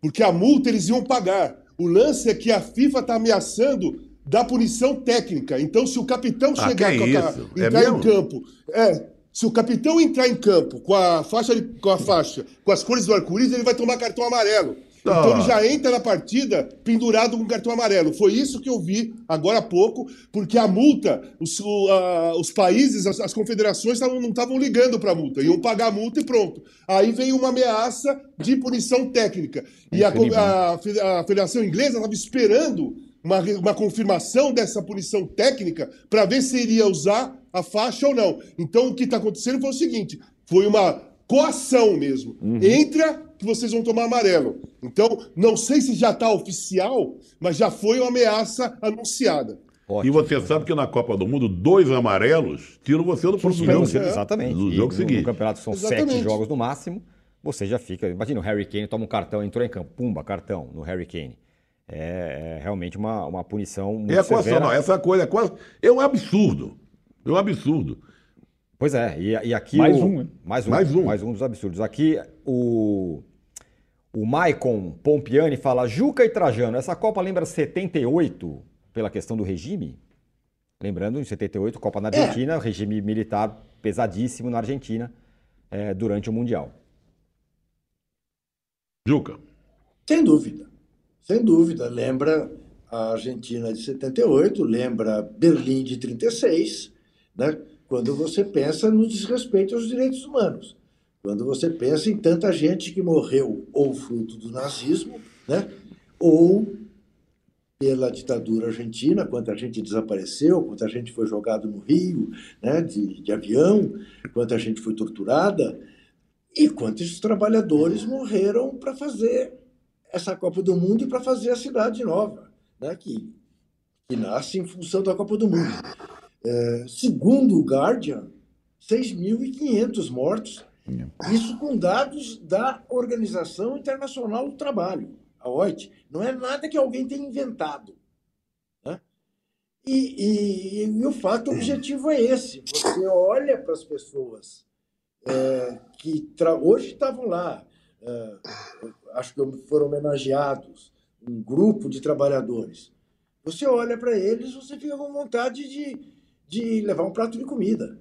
Porque a multa eles iam pagar. O lance é que a FIFA está ameaçando dar punição técnica. Então, se o capitão Ah, chegar com a, isso? É entrar em campo. É, se o capitão entrar em campo com a faixa, de- com a faixa, com as cores do arco-íris, ele vai tomar cartão amarelo. Tá. Então ele já entra na partida pendurado com cartão amarelo. Foi isso que eu vi agora há pouco, porque a multa, os, o- a- os países, as, as confederações tavam- não estavam ligando para a multa, iam pagar a multa e pronto. Aí veio uma ameaça de punição técnica. E a, a a Federação Inglesa estava esperando uma, uma confirmação dessa punição técnica para ver se iria usar a faixa ou não. Então o que está acontecendo foi o seguinte: foi uma coação mesmo. Uhum. Entra que vocês vão tomar amarelo. Então, não sei se já está oficial, mas já foi uma ameaça anunciada. E Ótimo. você sabe que na Copa do Mundo, dois amarelos tiram você do próximo jogo. você- Exatamente. Do E jogo no, seguinte. no campeonato são Exatamente. sete jogos no máximo. Você já fica. Imagina o Harry Kane toma um cartão, entrou em campo, pumba, cartão no Harry Kane. É, é realmente uma, uma punição muito É a coação, severa. não. Essa coisa é quase. É um absurdo. É um absurdo. Pois é, e, e aqui. Mais o- um, hein? Mais um. Mais um. Mais um dos absurdos. Aqui o. O Maicon Pompiani fala: Juca e Trajano, essa Copa lembra 78 pela questão do regime? Lembrando, em 78, Copa na Argentina, regime militar pesadíssimo na Argentina eh, durante o Mundial. Juca. Sem dúvida, sem dúvida. Lembra a Argentina de 78, lembra Berlim de 36, né? Quando você pensa no desrespeito aos direitos humanos. Quando você pensa em tanta gente que morreu ou fruto do nazismo, né? ou pela ditadura argentina, quanta gente desapareceu, quanta gente foi jogado no rio né? de, de avião, quanta gente foi torturada, e quantos trabalhadores morreram para fazer essa Copa do Mundo e para fazer a cidade nova, né, que, que nasce em função da Copa do Mundo. É, segundo o Guardian, 6.500 mortos, isso com dados da Organização Internacional do Trabalho, a OIT. Não é nada que alguém tenha inventado. né? E, e- e o fato objetivo é esse. Você olha para as pessoas é, que hoje estavam lá, é, acho que foram homenageados, um grupo de trabalhadores. Você olha para eles, você fica com vontade de, de levar um prato de comida,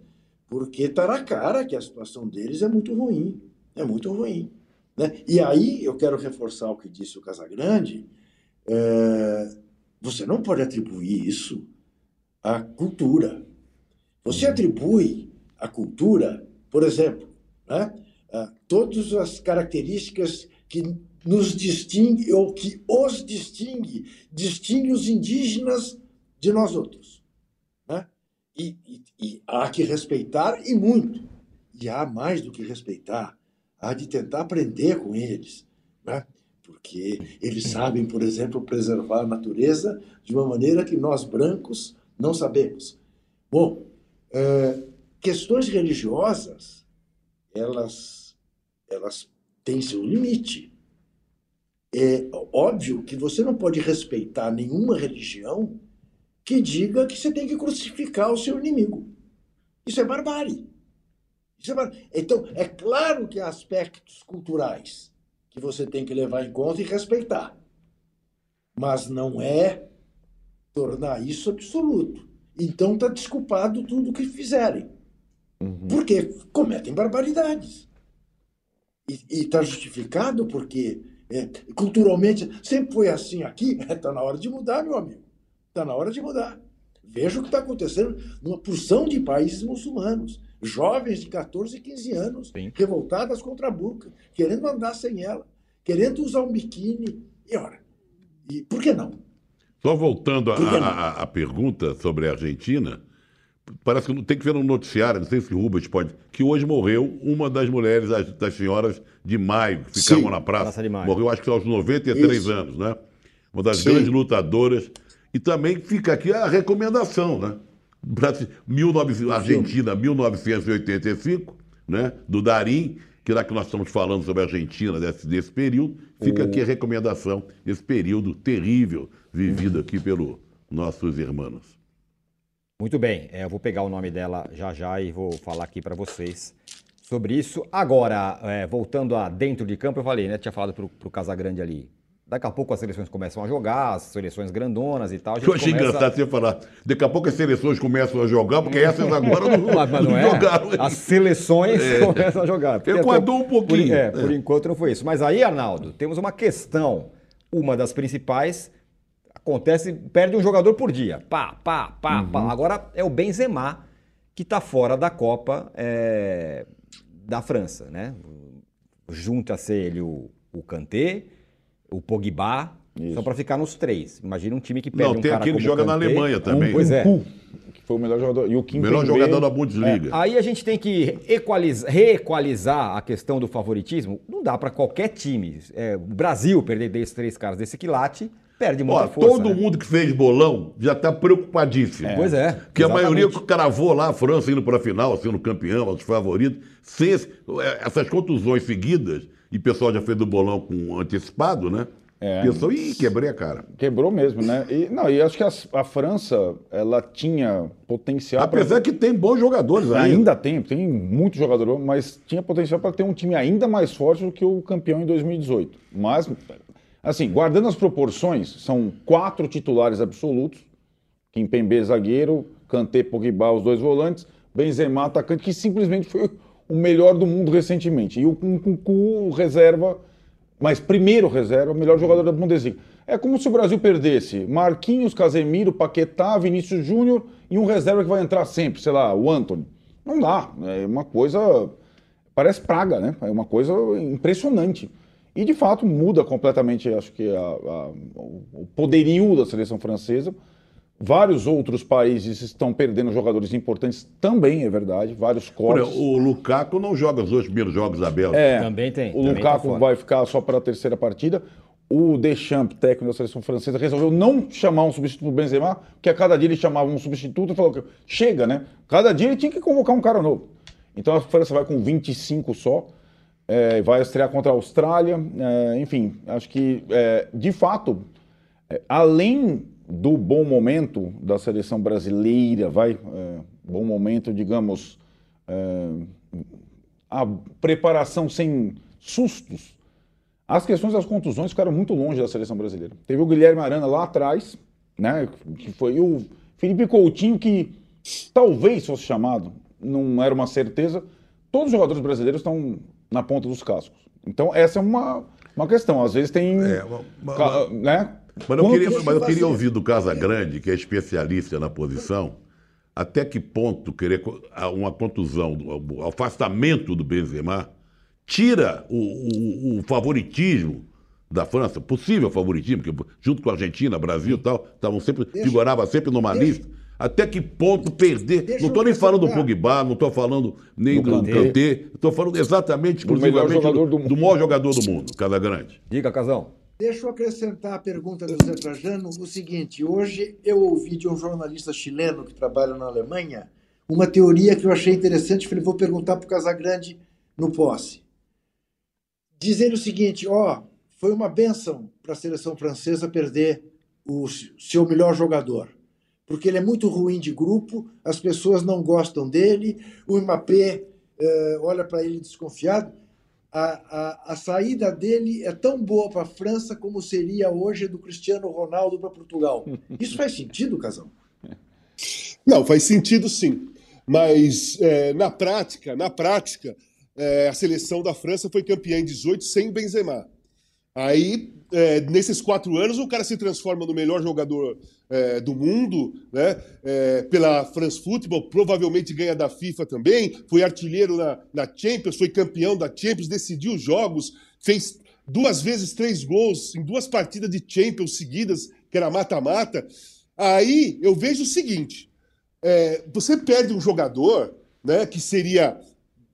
porque está na cara que a situação deles é muito ruim, é muito ruim. Né? E aí eu quero reforçar o que disse o Casagrande, é, você não pode atribuir isso à cultura. Você atribui à cultura, por exemplo, né, todas as características que nos distingue ou que os distingue, distingue os indígenas de nós outros. E, e- e há que respeitar e muito. E há mais do que respeitar, há de tentar aprender com eles. Né? Porque eles sabem, por exemplo, preservar a natureza de uma maneira que nós brancos não sabemos. Bom, eh, questões religiosas, elas, elas têm seu limite. É óbvio que você não pode respeitar nenhuma religião que diga que você tem que crucificar o seu inimigo. Isso é barbárie. Isso é bar- Então, é claro que há aspectos culturais que você tem que levar em conta e respeitar. Mas não é tornar isso absoluto. Então está desculpado tudo o que fizerem. Porque cometem barbaridades. E está justificado porque é, culturalmente sempre foi assim aqui. Está na hora de mudar, meu amigo. Está na hora de mudar. Veja o que está acontecendo numa porção de países muçulmanos. Jovens de 14 e 15 anos, Sim. revoltadas contra a burca, querendo andar sem ela, querendo usar um biquíni. E ora, e por que não? Só voltando à pergunta sobre a Argentina, parece que tem que ver no noticiário, não sei se o Rubens pode, que hoje morreu uma das mulheres, das, das senhoras de maio, que ficavam Sim, na praça. praça de maio. Morreu acho que aos 93 Isso. anos, né? Uma das Sim. grandes lutadoras. E também fica aqui a recomendação, né? 19, Argentina, 1985, né? Do Darim, que lá que nós estamos falando sobre a Argentina desse, desse período, fica aqui a recomendação, esse período terrível vivido aqui pelos nossos irmãos. Muito bem, é, eu vou pegar o nome dela já já e vou falar aqui para vocês sobre isso. Agora, é, voltando a dentro de campo, eu falei, né? Tinha falado pro, pro Casagrande ali. Daqui a pouco as seleções começam a jogar, as seleções grandonas e tal. eu achei começa... engraçado você falar. Daqui a pouco as seleções começam a jogar, porque essas agora não, mas, mas não, não é? jogaram. As seleções é. começam a jogar. Equador um pouquinho. Por, é, por enquanto não foi isso. Mas aí, Arnaldo, temos uma questão. Uma das principais Acontece, perde um jogador por dia. Pá, pá, pá, uhum. pá. Agora é o Benzema que está fora da Copa é, da França, né? Junta-se ele o, o Kanté, o Pogba, Isso. só para ficar nos três. Imagina um time que perde Não, um tem cara aquele que joga Kanté, na Alemanha também. Um, pois é. Que foi o melhor jogador. E o Kim melhor jogador da Bundesliga. É. Aí a gente tem que equalizar, reequalizar a questão do favoritismo. Não dá para qualquer time. É, o Brasil perder desses três caras desse quilate perde muita Ó, força. Todo né? mundo que fez bolão já está preocupadíssimo. É. Pois é. Porque exatamente. a maioria cravou lá a França indo para a final, sendo campeão, os favoritos. Sem esse, essas contusões seguidas, e o pessoal já fez do bolão com antecipado, né? É. Pensou, ih, quebrei a cara. Quebrou mesmo, né? E, não, e acho que a, a França, ela tinha potencial. Apesar pra... que tem bons jogadores ainda. Ainda tem, tem muito jogador, mas tinha potencial para ter um time ainda mais forte do que o campeão em 2018. Mas Assim, guardando as proporções, são quatro titulares absolutos. Kimpembe, zagueiro, Kanté, Pogba, os dois volantes, Benzema, atacante, que simplesmente foi o melhor do mundo recentemente. E o Kunku, reserva, mas primeiro reserva, o melhor jogador da Bundesliga. É como se o Brasil perdesse Marquinhos, Casemiro, Paquetá, Vinícius Júnior e um reserva que vai entrar sempre, sei lá, o Anthony. Não dá. É uma coisa. Parece praga, né? É uma coisa impressionante. E, de fato, muda completamente, acho que, a, a, o poderio da seleção francesa. Vários outros países estão perdendo jogadores importantes, também é verdade, vários cortes. O Lukaku não joga os dois primeiros jogos da Bélgica. É, também tem. O Lukaku tá vai ficar só para a terceira partida. O Deschamps, técnico da seleção francesa, resolveu não chamar um substituto do Benzema, porque a cada dia ele chamava um substituto e falou que chega, né? Cada dia ele tinha que convocar um cara novo. Então a França vai com 25 só é, vai estrear contra a Austrália, é, enfim, acho que, é, de fato, é, além do bom momento da seleção brasileira, vai, é, bom momento, digamos, é, a preparação sem sustos, as questões das contusões ficaram muito longe da seleção brasileira. Teve o Guilherme Arana lá atrás, né, que foi o Felipe Coutinho, que talvez fosse chamado, não era uma certeza. Todos os jogadores brasileiros estão na ponta dos cascos. Então, essa é uma, uma questão. Às vezes tem. É, uma, né? Mas eu, queria, mas eu queria ouvir do Casa Grande, que é especialista na posição, até que ponto querer uma contusão, o afastamento do Benzema tira o, o, o favoritismo da França, possível favoritismo, porque junto com a Argentina, Brasil e tal, estavam sempre, figurava sempre numa deixa, lista. Até que ponto perder? Deixa não estou nem falando do Pogba, não estou falando nem do, do Kanté, estou falando exatamente, exclusivamente do, do, do, maior jogador do mundo, Casa Grande. Diga, Casão. Deixa eu acrescentar a pergunta do Zé Trajano o seguinte: hoje eu ouvi de um jornalista chileno que trabalha na Alemanha uma teoria que eu achei interessante. Falei, vou perguntar para o Casagrande no posse. Dizendo o seguinte: ó, foi uma benção para a seleção francesa perder o seu melhor jogador porque ele é muito ruim de grupo, as pessoas não gostam dele, o Mbappé uh, olha para ele desconfiado. A, a, a, saída dele é tão boa para a França como seria hoje do Cristiano Ronaldo para Portugal. Isso faz sentido, Casão? Não, faz sentido sim. Mas é, na prática, na prática, é, a seleção da França foi campeã em 18 sem Benzema. Aí, é, nesses quatro anos, o cara se transforma no melhor jogador é, do mundo, né? É, pela France Football, provavelmente ganha da FIFA também, foi artilheiro na, na Champions, foi campeão da Champions, decidiu os jogos, fez duas vezes três gols em duas partidas de Champions seguidas, que era mata-mata. Aí eu vejo o seguinte: é, você perde um jogador né, que seria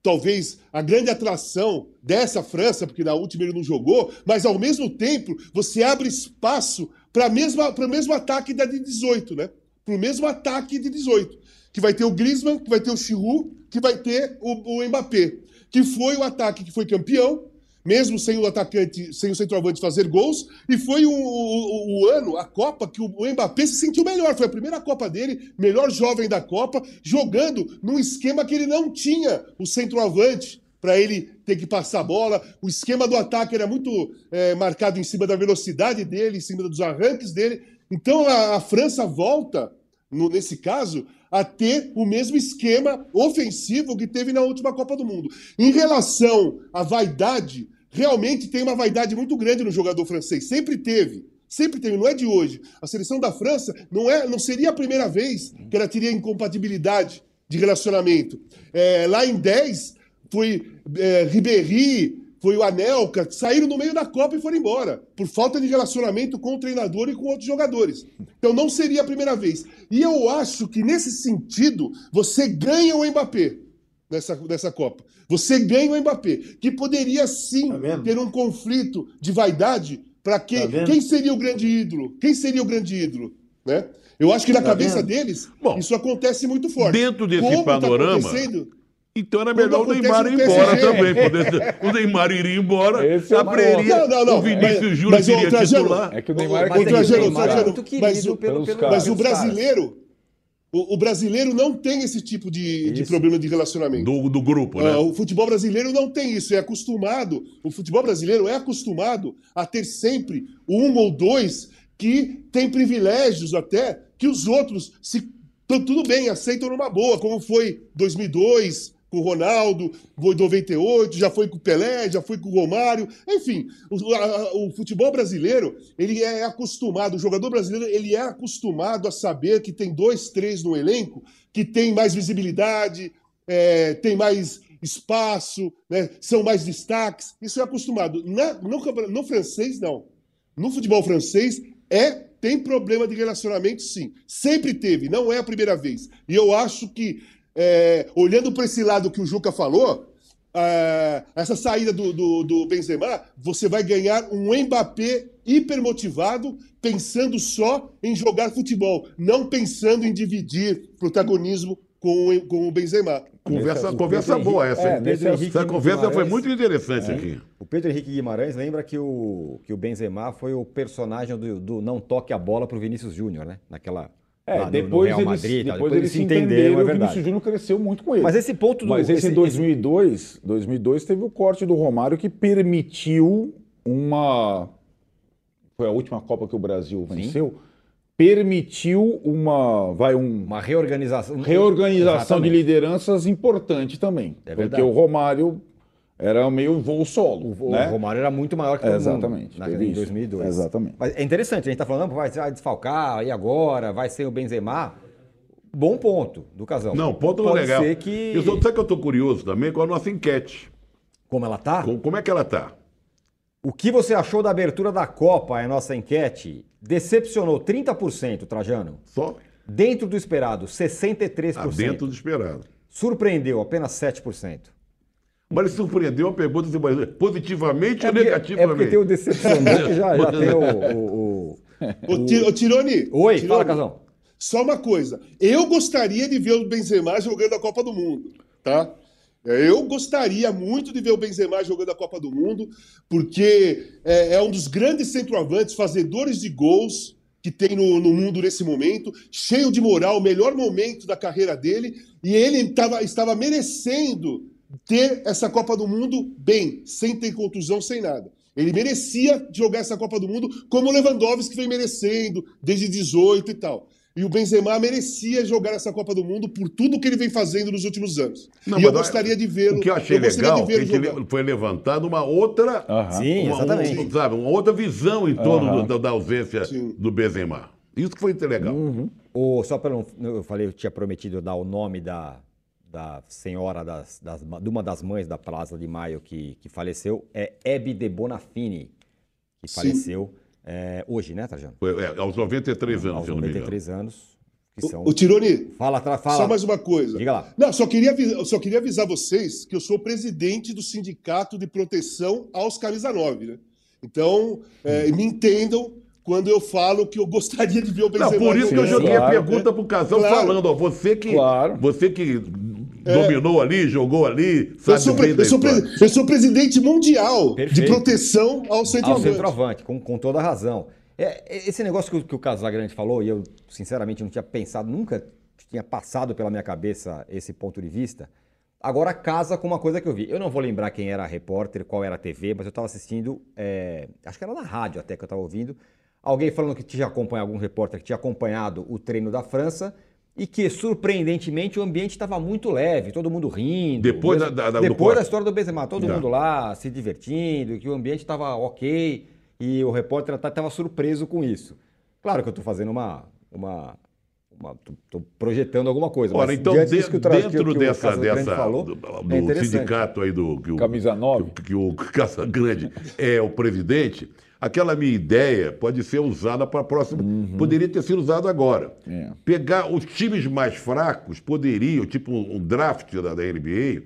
talvez a grande atração dessa França, porque na última ele não jogou, mas ao mesmo tempo você abre espaço para o mesmo ataque da de 18, né? Para o mesmo ataque de 18. Que vai ter o Griezmann, que vai ter o Giroud, que vai ter o, o Mbappé. Que foi o ataque que foi campeão, mesmo sem o atacante, sem o centroavante fazer gols, e foi o, o, o, ano, a Copa, que o Mbappé se sentiu melhor. Foi a primeira Copa dele, melhor jovem da Copa, jogando num esquema que ele não tinha o centroavante para ele ter que passar a bola. O esquema do ataque era muito é, marcado em cima da velocidade dele, em cima dos arranques dele. Então a, a França volta, no, nesse caso, a ter o mesmo esquema ofensivo que teve na última Copa do Mundo. Em relação à vaidade, realmente tem uma vaidade muito grande no jogador francês. Sempre teve. Sempre teve, não é de hoje. A seleção da França não, é, não seria a primeira vez que ela teria incompatibilidade de relacionamento. É, lá em 10, foi é, Ribéry, foi o Anelka, saíram no meio da Copa e foram embora, por falta de relacionamento com o treinador e com outros jogadores. Então não seria a primeira vez. E eu acho que nesse sentido, você ganha o Mbappé nessa, nessa Copa. Você ganha o Mbappé, que poderia sim tá ter um conflito de vaidade para quem, tá quem seria o grande ídolo? Quem seria o grande ídolo? Né? Eu acho que na tá cabeça vendo? deles, Bom, isso acontece muito forte. Dentro desse Como tá panorama, tá então era melhor o Neymar ir embora também. o Neymar iria embora, Esse abriria, não, não, não. o Vinícius Júnior iria titular. É que o Neymar, o, é, Trajano, muito mas, o, pelo, pelo, mas o brasileiro, o, o, brasileiro não tem esse tipo de, de problema de relacionamento. Do, do grupo, né? Uh, o futebol brasileiro não tem isso, é acostumado. O futebol brasileiro é acostumado a ter sempre um ou dois que tem privilégios até que os outros se tudo bem, aceitam numa boa, como foi 2002, com o Ronaldo, foi 98, já foi com o Pelé, já foi com o Romário. Enfim, o, a, o, futebol brasileiro, ele é acostumado, o jogador brasileiro, ele é acostumado a saber que tem dois, três no elenco, que tem mais visibilidade, é, tem mais espaço, né, são mais destaques. Isso é acostumado. Na, no, no francês, não. No futebol francês, é tem problema de relacionamento, sim. Sempre teve, não é a primeira vez. E eu acho que é, olhando para esse lado que o Juca falou, é, essa saída do, do, do, Benzema, você vai ganhar um Mbappé hipermotivado, pensando só em jogar futebol, não pensando em dividir protagonismo com, com o Benzema. Conversa, o conversa boa essa. É, essa conversa foi muito interessante é. aqui. O Pedro Henrique Guimarães lembra que o, que o Benzema foi o personagem do, do não toque a bola para o Vinícius Júnior, né? Naquela é, depois, no, eles, Madrid, depois, depois, eles, se entenderam, é o Vinícius Júnior cresceu muito com ele. Mas esse ponto do... Mas esse, em 2002, 2002 teve o corte do Romário que permitiu uma... Foi a última Copa que o Brasil venceu. Sim. Permitiu uma, vai um, uma reorganização, reorganização de lideranças importante também, é porque o Romário era meio voo solo. O, né? o Romário era muito maior que todo Exatamente, mundo na, em 2002. Exatamente. Mas é interessante, a gente está falando, vai, vai desfalcar, e agora? Vai ser o Benzema? Bom ponto do casal. Não, ponto Pode legal. Ser que... Eu só, sabe que eu estou curioso também com a nossa enquete. Como ela tá? Com, como é que ela tá? O que você achou da abertura da Copa, é a nossa enquete? Decepcionou 30%, Trajano. Só? Dentro do esperado, 63%. Ah, dentro do esperado. Surpreendeu, apenas 7%. Mas ele surpreendeu a pergunta positivamente é ou negativamente? É porque tem o decepcionante, já, já tem o... O, o, o, o Tironi... Oi, Tironi, fala, Casão. Só uma coisa. Eu gostaria de ver o Benzema jogando a Copa do Mundo, tá? Eu gostaria muito de ver o Benzema jogando a Copa do Mundo, porque é, é um dos grandes centroavantes, fazedores de gols que tem no, no, mundo nesse momento, cheio de moral, o melhor momento da carreira dele, e ele tava, estava merecendo ter essa Copa do Mundo bem, sem ter contusão, sem nada. Ele merecia jogar essa Copa do Mundo como o Lewandowski vem merecendo desde 18 e tal. E o Benzema merecia jogar essa Copa do Mundo por tudo que ele vem fazendo nos últimos anos. Não, e eu gostaria de vê-lo. O que eu achei eu legal é que foi levantado uma outra. Sim, uma, exatamente. Um, sabe, uma outra visão em torno da, da, ausência Sim. do Benzema. Isso que foi legal. Uhum. O, só para eu falei, eu tinha prometido dar o nome da, da senhora, das, das, de uma das mães da Plaza de Maio que, que faleceu, é Hebe de Bonafini, que Sim. faleceu é, hoje, né, Trajano? É, aos 93 anos, aos 93 anos. São... O, Tironi, fala, fala. Só mais uma coisa. Diga lá. Não, só queria, só queria avisar vocês que eu sou presidente do Sindicato de Proteção aos Camisa 9, né? Então, é, me entendam quando eu falo que eu gostaria de ver o Benzema. Não, por isso que eu joguei claro, a pergunta é. pro Casão claro. falando, ó, você que, claro. você que é. dominou ali, jogou ali, sabe eu sou, pre eu, sou eu sou presidente mundial Perfeito. de proteção ao centroavante. Ao centroavante, com, com toda razão. É, é, esse negócio que, que o Casagrande falou, e eu sinceramente não tinha pensado, nunca tinha passado pela minha cabeça esse ponto de vista, agora casa com uma coisa que eu vi. Eu não vou lembrar quem era a repórter, qual era a TV, mas eu estava assistindo, é, acho que era na rádio até que eu estava ouvindo, alguém falando que tinha acompanhado, algum repórter que tinha acompanhado o treino da França e que, surpreendentemente, o ambiente estava muito leve, todo mundo rindo. Depois da, da, depois da história do Benzema, todo mundo lá se divertindo, que o ambiente estava ok e o repórter estava surpreso com isso. Claro que eu estou fazendo uma. uma, tô, projetando alguma coisa. Olha, então, de, que o dentro que, que dessa, dessa falou, do, do é sindicato aí do. Que o, Camisa 9. Que, que o Casagrande é o presidente aquela minha ideia pode ser usada para a próxima. Uhum. Poderia ter sido usada agora. É. Pegar os times mais fracos, poderiam, tipo um draft da, da NBA,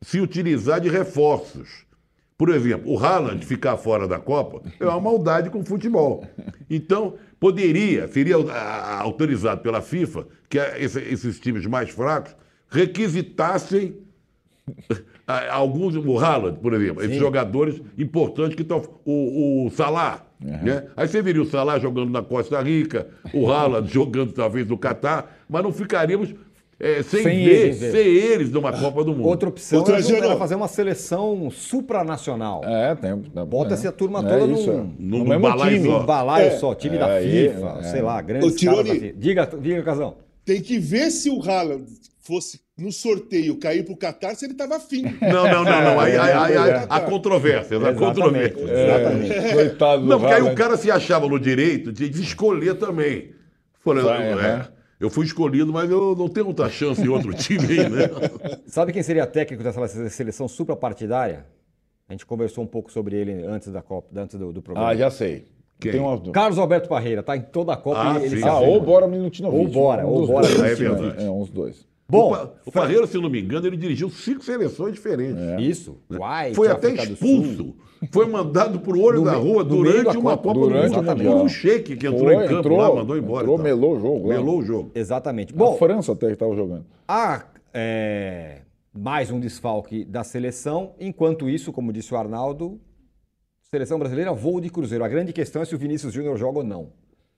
se utilizar de reforços. Por exemplo, o Haaland ficar fora da Copa é uma maldade com o futebol. Então, poderia, seria autorizado pela FIFA que esses times mais fracos requisitassem alguns, o Haaland, por exemplo, Sim. esses jogadores importantes que estão. O, o Salah. Uhum. Né? Aí você viria o Salah jogando na Costa Rica, o Haaland jogando talvez no Catar, mas não ficaríamos é, sem, sem, ver, eles, sem eles numa Copa do Mundo. Outra opção Outra era, era fazer uma seleção supranacional. É, tem. Bota-se é. a turma toda é num, num, num balaio time, só. balaio é. só, time da FIFA, é. sei lá, grandes caras Diga, diga, Casão. Tem que ver se o Haaland fosse no sorteio cair para o Qatar se ele estava afim. Não, não, não, não. Aí, aí, aí, aí a controvérsia, a controvérsia. Exatamente. É. Coitado não, porque aí o cara se achava no direito de escolher também. Falei, Vai, é, eu fui escolhido, mas eu não tenho muita chance em outro time aí, né? Sabe quem seria técnico dessa seleção suprapartidária? A gente conversou um pouco sobre ele antes da Copa, antes do, do programa. Ah, já sei. Quem? Uma... Carlos Alberto Parreira, tá em toda a Copa. Ah, ele, ele ah ou Bora Milutinovic. Ou Bora, um ou Bora. É verdade. É, uns dois. Bom, o, o Parreira, se não me engano, ele dirigiu cinco seleções diferentes. É. Isso. Uai, Foi até expulso. Foi mandado para o olho da rua durante uma Copa, durante do Mundo. Por um shake que entrou Foi, em campo entrou, lá, mandou embora. Entrou, tá. melou o jogo. Melou o jogo. Exatamente. Bom, a França até que estava jogando. Ah, é, mais um desfalque da seleção. Enquanto isso, como disse o Arnaldo, seleção brasileira voo de cruzeiro. A grande questão é se o Vinícius Júnior joga ou não.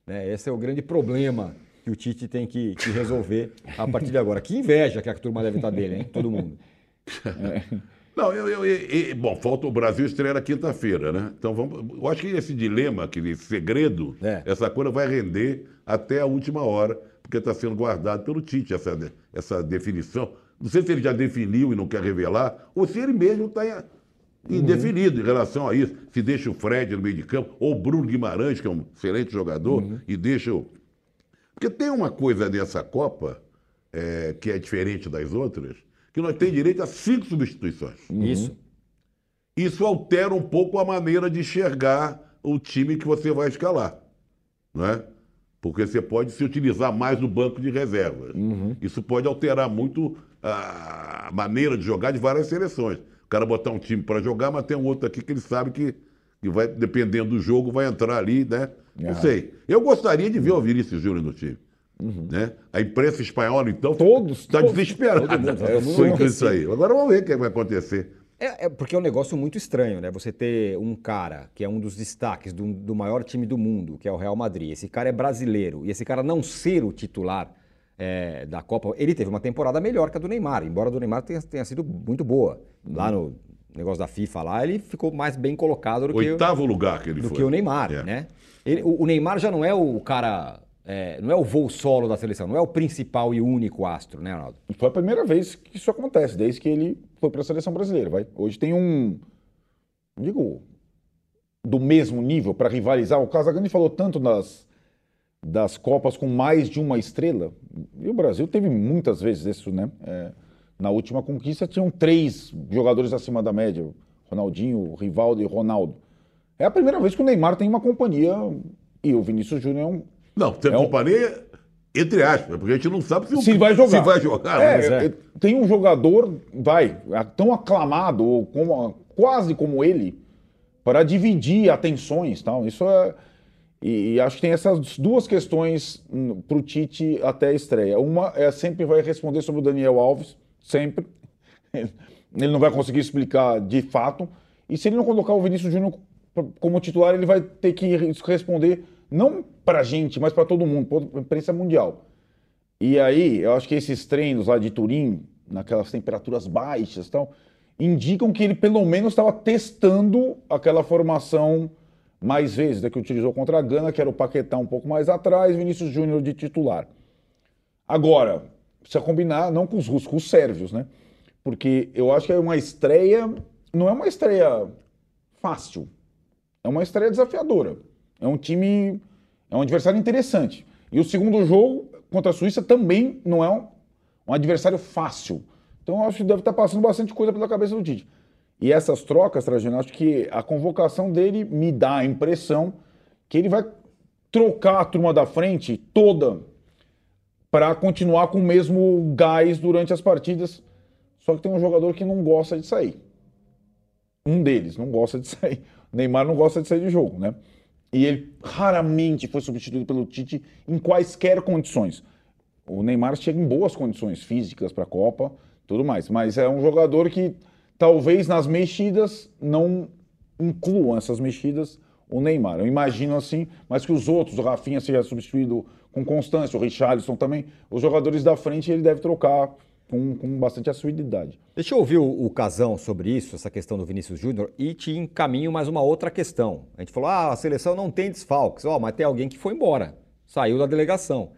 Né? Esse é o grande problema que o Tite tem que, que, resolver a partir de agora. Que inveja que a turma deve estar dele, hein? Todo mundo. É. Não, eu, eu, eu, bom, falta o Brasil estrear na quinta-feira, né? Então vamos. Eu acho que esse dilema, aquele segredo, é. essa coisa vai render até a última hora, porque está sendo guardado pelo Tite essa, essa definição. Não sei se ele já definiu e não quer revelar, ou se ele mesmo está indefinido uhum. em relação a isso. Se deixa o Fred no meio de campo, ou o Bruno Guimarães, que é um excelente jogador, uhum. e deixa o porque tem uma coisa dessa Copa, é, que é diferente das outras, que nós temos direito a cinco substituições. Uhum. Isso. Isso altera um pouco a maneira de enxergar o time que você vai escalar. Não é? Porque você pode se utilizar mais no banco de reservas. Uhum. Isso pode alterar muito a maneira de jogar de várias seleções. O cara botar um time para jogar, mas tem um outro aqui que ele sabe que, que vai, dependendo do jogo, vai entrar ali, né? Não sei. Eu gostaria de ver o Vinícius Júnior no time. Uhum. Né? A imprensa espanhola, então, todos está desesperada com isso aí. Agora vamos ver o que vai acontecer. É, é, porque é um negócio muito estranho, né? Você ter um cara que é um dos destaques do, do, maior time do mundo, que é o Real Madrid. Esse cara é brasileiro e esse cara não ser o titular é, da Copa. Ele teve uma temporada melhor que a do Neymar, embora a do Neymar tenha, tenha sido muito boa. Lá no negócio da FIFA lá, ele ficou mais bem colocado do Oitavo que o, lugar que ele do foi. que o Neymar, é. né? Ele, o, o, Neymar já não é o cara, é, não é o voo solo da seleção, não é o principal e único astro, né, Arnaldo? Foi a primeira vez que isso acontece, desde que ele foi para a seleção brasileira. Vai. Hoje tem um, digo, do mesmo nível para rivalizar. O Casagrande falou tanto das, das Copas com mais de uma estrela, e o Brasil teve muitas vezes isso, né? É, na última conquista tinham três jogadores acima da média, Ronaldinho, Rivaldo e Ronaldo. É a primeira vez que o Neymar tem uma companhia e o Vinícius Júnior é um. Não, tem é companhia. Entre aspas, porque a gente não sabe se, se vai jogar. Se vai jogar é, é. Tem um jogador, vai, tão aclamado, ou como, quase como ele, para dividir atenções tal. Isso é. E, e, acho que tem essas duas questões para o Tite até a estreia. Uma é sempre vai responder sobre o Daniel Alves, sempre. Ele não vai conseguir explicar de fato. E se ele não colocar o Vinícius Júnior como titular, ele vai ter que responder não para a gente, mas para todo mundo, para a imprensa mundial. E aí, eu acho que esses treinos lá de Turim, naquelas temperaturas baixas e tal, indicam que ele pelo menos estava testando aquela formação mais vezes, da que utilizou contra a Gana, que era o Paquetá um pouco mais atrás, Vinícius Júnior de titular. Agora, precisa combinar não com os russos, com os sérvios, né? Porque eu acho que é uma estreia, não é uma estreia fácil, é uma estreia desafiadora. É um time, é um adversário interessante. E o segundo jogo contra a Suíça também não é um, um adversário fácil. Então eu acho que deve estar passando bastante coisa pela cabeça do Tite. E essas trocas, Trajano, acho que a convocação dele me dá a impressão que ele vai trocar a turma da frente toda para continuar com o mesmo gás durante as partidas. Só que tem um jogador que não gosta de sair. Um deles não gosta de sair. O Neymar não gosta de sair de jogo, né? E ele raramente foi substituído pelo Tite em quaisquer condições. O Neymar chega em boas condições físicas para a Copa, tudo mais, mas é um jogador que talvez nas mexidas não incluam essas mexidas o Neymar. Eu imagino assim, mas que os outros, o Rafinha seja substituído com constância, o Richarlison também, os jogadores da frente ele deve trocar com, com bastante assiduidade. Deixa eu ouvir o, o Casão sobre isso, essa questão do Vinícius Júnior, e te encaminho mais uma outra questão. A gente falou, ah, a seleção não tem desfalques, oh, mas tem alguém que foi embora, saiu da delegação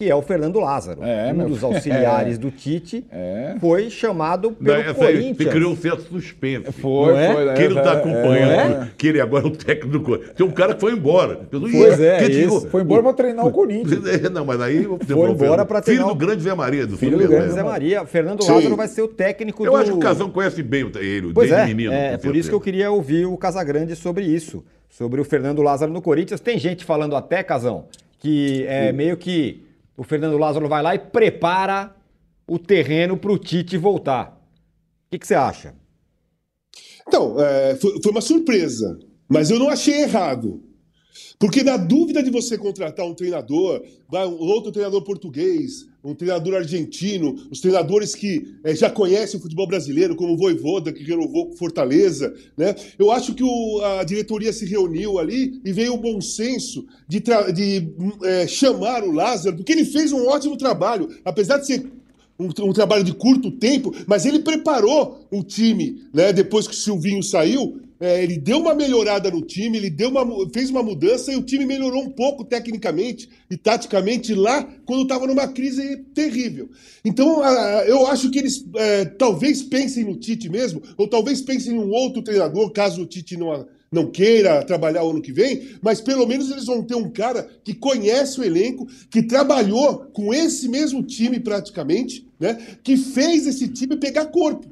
que é o Fernando Lázaro. É, um dos auxiliares é. do Tite é. foi chamado pelo Não, Corinthians. Você criou um certo suspense. Foi, é? foi. Que ele está acompanhando, é? que ele agora é o técnico do Corinthians. Tem um cara que foi embora. Pois é, que. Foi embora para treinar o Corinthians. Não, mas aí... Foi embora para treinar... Filho do grande Zé Maria. Do filho do grande Zé Maria. Fernando Sim. Lázaro vai ser o técnico Eu do... acho que o Casão conhece bem ele, pois desde é, menino. É, por isso que eu queria ouvir o Casagrande sobre isso. Sobre o Fernando Lázaro no Corinthians. Tem gente falando até, Casão, que é meio que o Fernando Lázaro vai lá e prepara o terreno para o Tite voltar. O que, que você acha? Então, é, foi, foi uma surpresa, mas eu não achei errado. Porque na dúvida de você contratar um treinador, um outro treinador português, um treinador argentino, os treinadores que é, já conhecem o futebol brasileiro, como o Voivoda, que renovou Fortaleza, né? Eu acho que o, a diretoria se reuniu ali e veio o bom senso de, de é, chamar o Lázaro, porque ele fez um ótimo trabalho, apesar de ser um, um, trabalho de curto tempo, mas ele preparou o time, né? Depois que o Silvinho saiu, é, ele deu uma melhorada no time, ele deu uma, fez uma mudança e o time melhorou um pouco tecnicamente e taticamente lá quando estava numa crise terrível. Então, eu acho que eles é, talvez pensem no Tite mesmo, ou talvez pensem em um outro treinador, caso o Tite não, não queira trabalhar o ano que vem, mas pelo menos eles vão ter um cara que conhece o elenco, que trabalhou com esse mesmo time praticamente, né, que fez esse time pegar corpo.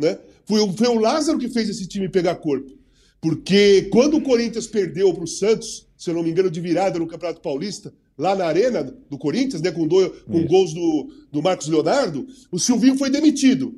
Né? Foi, foi o Lázaro que fez esse time pegar corpo. Porque quando o Corinthians perdeu para o Santos, se eu não me engano, de virada no Campeonato Paulista, lá na arena do Corinthians, né, com, do, com gols do, do Marcos Leonardo, o Silvinho foi demitido.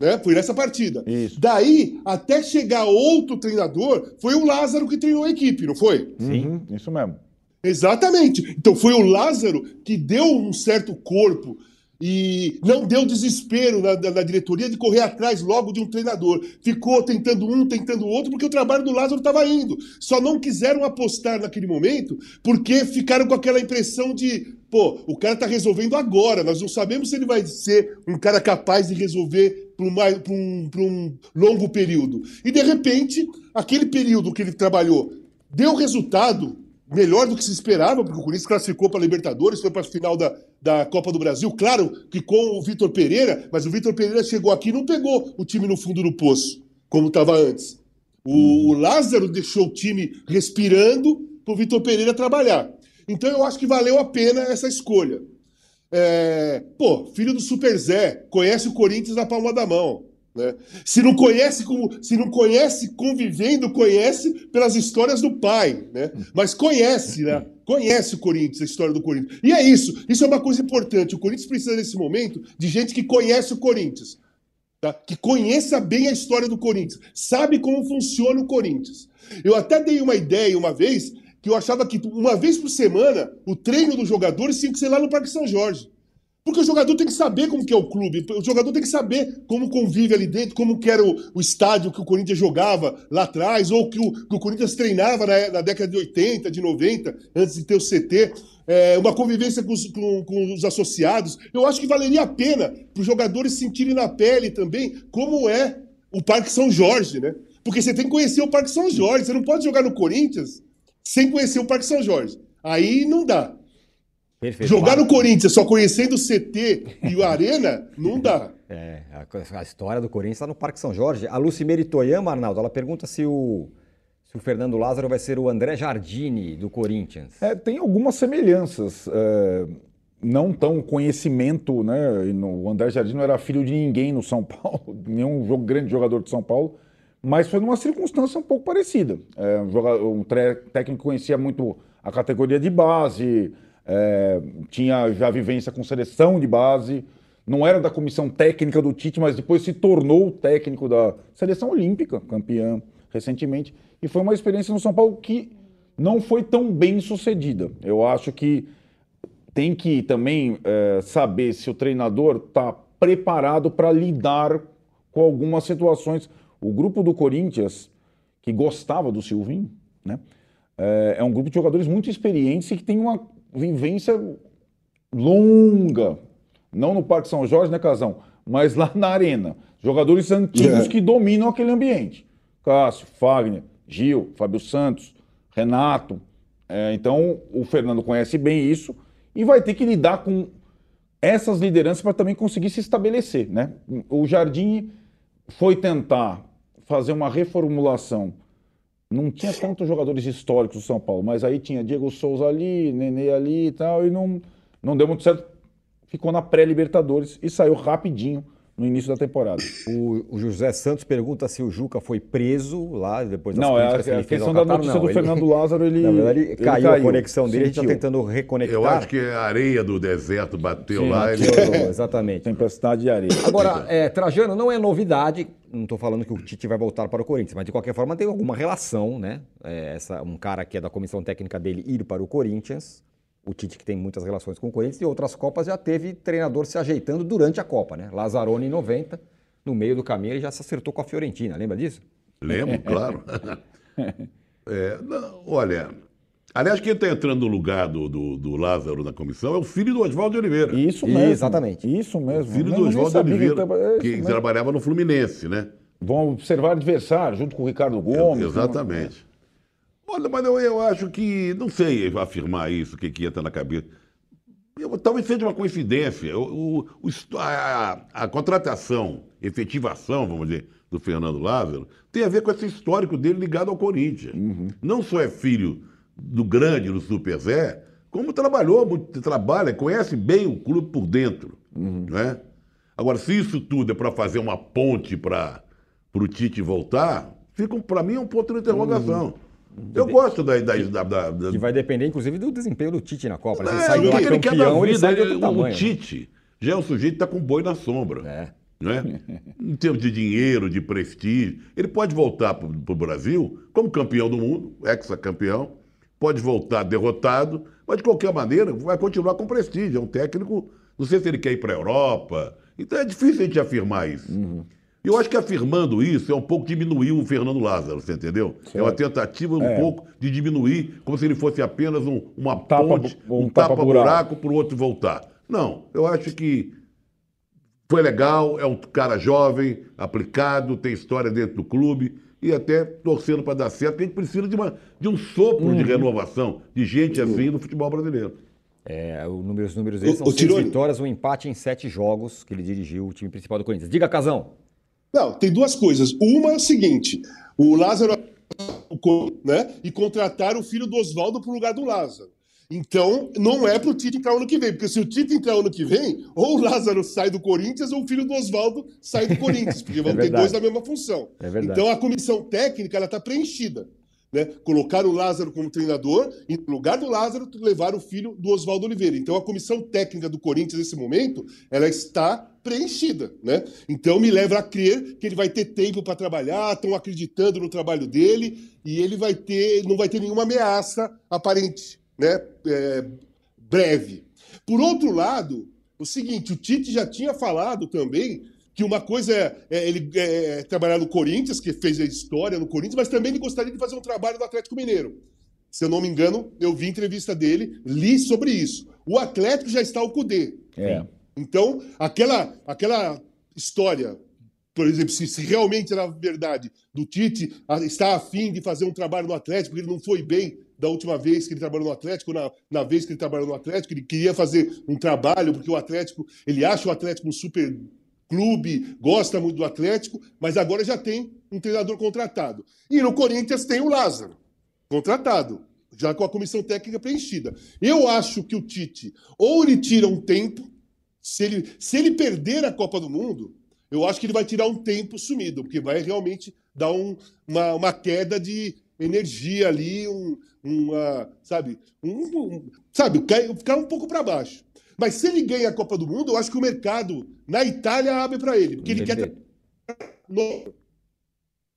Né? Foi nessa partida. Isso. Daí, até chegar outro treinador, foi o Lázaro que treinou a equipe, não foi? Sim, uhum, isso mesmo. Exatamente. Então foi o Lázaro que deu um certo corpo e não deu desespero na, na, na, diretoria de correr atrás logo de um treinador. Ficou tentando um, tentando outro, porque o trabalho do Lázaro estava indo. Só não quiseram apostar naquele momento porque ficaram com aquela impressão de, pô, o cara está resolvendo agora, nós não sabemos se ele vai ser um cara capaz de resolver por um, um, um longo período. E de repente, aquele período que ele trabalhou deu resultado melhor do que se esperava, porque o Corinthians classificou para a Libertadores, foi para a final da, da Copa do Brasil. Claro que com o Vitor Pereira, mas o Vitor Pereira chegou aqui e não pegou o time no fundo do poço, como estava antes. O, o, Lázaro deixou o time respirando para o Vitor Pereira trabalhar. Então eu acho que valeu a pena essa escolha. É, pô, filho do Super Zé, conhece o Corinthians na palma da mão. Né? Se não conhece como, se não conhece convivendo, conhece pelas histórias do pai, né? Mas conhece, né? Conhece o Corinthians, a história do Corinthians. E é isso. Isso é uma coisa importante. O Corinthians precisa nesse momento de gente que conhece o Corinthians, tá? Que conheça bem a história do Corinthians, sabe como funciona o Corinthians. Eu até dei uma ideia uma vez que eu achava que uma vez por semana o treino dos jogadores tinha que ser lá no Parque São Jorge. Porque o jogador tem que saber como que é o clube, o jogador tem que saber como convive ali dentro, como que era o, o estádio que o Corinthians jogava lá atrás, ou que o, que o Corinthians treinava na, na, década de 80, de 90, antes de ter o CT. É, uma convivência com os, com, com os, associados. Eu acho que valeria a pena para os jogadores sentirem na pele também como é o Parque São Jorge, né? Porque você tem que conhecer o Parque São Jorge. Você não pode jogar no Corinthians sem conhecer o Parque São Jorge. Aí não dá. Perfeito. Jogar no Corinthians só conhecendo o CT e o Arena, não dá. É, a, a história do Corinthians está no Parque São Jorge. A Lucimere Toyama, Arnaldo, ela pergunta se o, se o Fernando Lázaro vai ser o André Jardine do Corinthians. É, tem algumas semelhanças. É, não tão conhecimento, né? O André Jardine não era filho de ninguém no São Paulo, nenhum jogo, grande jogador de São Paulo, mas foi numa circunstância um pouco parecida. É, um, jogador, um técnico conhecia muito a categoria de base é, tinha já vivência com seleção de base, não era da comissão técnica do Tite, mas depois se tornou técnico da seleção olímpica, campeã recentemente, e foi uma experiência no São Paulo que não foi tão bem sucedida. Eu acho que tem que também é, saber se o treinador está preparado para lidar com algumas situações. O grupo do Corinthians, que gostava do Silvinho, né, é, é um grupo de jogadores muito experientes e que tem uma vivência longa. Não no Parque São Jorge, né, Casão? Mas lá na arena. Jogadores antigos é. que dominam aquele ambiente. Cássio, Fagner, Gil, Fábio Santos, Renato. É, então, o Fernando conhece bem isso e vai ter que lidar com essas lideranças para também conseguir se estabelecer. Né? O Jardim foi tentar fazer uma reformulação não tinha tantos jogadores históricos do São Paulo, mas aí tinha Diego Souza ali, Nenê ali e tal, e não, não deu muito certo. Ficou na pré-Libertadores e saiu rapidinho no início da temporada. O, o, José Santos pergunta se o Juca foi preso lá depois das Não, é a, a questão da notícia não, do ele, Fernando Lázaro, ele, na verdade, ele caiu, caiu, a conexão dele, Sentiu. a gente está tentando reconectar. Eu acho que a areia do deserto bateu Sim, lá. Ele... Exatamente. Tempestade de areia. Agora, é, Trajano, não é novidade, não estou falando que o Tite vai voltar para o Corinthians, mas de qualquer forma tem alguma relação, né? É, essa, um cara que é da comissão técnica dele ir para o Corinthians o Tite, que tem muitas relações com o Corinthians, e outras Copas já teve treinador se ajeitando durante a Copa, né? Lazzaroni em 90, no meio do caminho ele já se acertou com a Fiorentina, lembra disso? Lembro, claro. é, não, olha, aliás, quem está entrando no lugar do, do, do, Lázaro na comissão é o filho do Oswaldo de Oliveira. Isso mesmo. Exatamente. Isso mesmo. O filho do Oswaldo de Oliveira, que, que trabalhava no Fluminense, né? Vão observar adversário junto com o Ricardo Gomes. É, exatamente. Olha, mas eu, eu acho que, não sei afirmar isso, o que, que entra na cabeça. Eu, talvez seja uma coincidência. O, o, a, a, contratação, efetivação, vamos dizer, do Fernando Lázaro, tem a ver com esse histórico dele ligado ao Corinthians. Uhum. Não só é filho do grande, do Super Zé, como trabalhou, trabalha, conhece bem o clube por dentro. Uhum. Né? Agora, se isso tudo é para fazer uma ponte para o Tite voltar, fica, para mim, é um ponto de interrogação. Uhum. Eu gosto da, da, da, da, Que vai depender, inclusive, do desempenho do Tite na Copa. Né? Ele é, sai ele campeão, ele sai de outro tamanho. O Tite já é um sujeito que está com boi na sombra. É. Não é? em termos de dinheiro, de prestígio. Ele pode voltar para o Brasil como campeão do mundo, ex-campeão, pode voltar derrotado, mas de qualquer maneira vai continuar com prestígio. É um técnico, não sei se ele quer ir para a Europa. Então é difícil a gente afirmar isso. Uhum. Eu acho que afirmando isso é um pouco diminuir o Fernando Lázaro, você entendeu? Certo. É uma tentativa um é. pouco de diminuir, como se ele fosse apenas um, uma tapa, ponte, um, um tapa-buraco para o outro voltar. Não, eu acho que foi legal, é um cara jovem, aplicado, tem história dentro do clube e até torcendo para dar certo, porque a gente precisa de, uma, de um sopro uhum. de renovação, de gente uhum. assim no futebol brasileiro. É, o número, os números deles são o, seis vitórias, um empate em sete jogos que ele dirigiu o time principal do Corinthians. Diga, Casão. Não, tem duas coisas. Uma é o seguinte: o Lázaro né, e contratar o filho do Oswaldo para o lugar do Lázaro. Então, não é para o Tite entrar ano que vem, porque se o Tite entrar ano que vem, ou o Lázaro sai do Corinthians ou o filho do Oswaldo sai do Corinthians, porque vão é ter dois na mesma função. É então, a comissão técnica está preenchida. Né? Colocar o Lázaro como treinador e, no lugar do Lázaro, levar o filho do Oswaldo Oliveira. Então, a comissão técnica do Corinthians, nesse momento, ela está preenchida. Né? Então, me leva a crer que ele vai ter tempo para trabalhar, estão acreditando no trabalho dele e ele vai ter, não vai ter nenhuma ameaça aparente né, é, breve. Por outro lado, o seguinte, o Tite já tinha falado também que uma coisa é, é ele é, trabalhar no Corinthians, que fez a história no Corinthians, mas também ele gostaria de fazer um trabalho no Atlético Mineiro. Se eu não me engano, eu vi entrevista dele, li sobre isso. O Atlético já está ao Cudê. É. Então, aquela, aquela história, por exemplo, se, realmente era verdade do Tite estar afim de fazer um trabalho no Atlético, porque ele não foi bem da última vez que ele trabalhou no Atlético, na, na vez que ele trabalhou no Atlético, ele queria fazer um trabalho, porque o Atlético, ele acha o Atlético um super clube, gosta muito do Atlético, mas agora já tem um treinador contratado. E no Corinthians tem o Lázaro, contratado, já com a comissão técnica preenchida. Eu acho que o Tite, ou ele tira um tempo, se ele, se ele perder a Copa do Mundo, eu acho que ele vai tirar um tempo sumido, porque vai realmente dar um, uma, uma queda de energia ali, um, uma, sabe, um, um, sabe, ficar um pouco para baixo. Mas se ele ganha a Copa do Mundo, eu acho que o mercado na Itália abre para ele, porque ele quer no...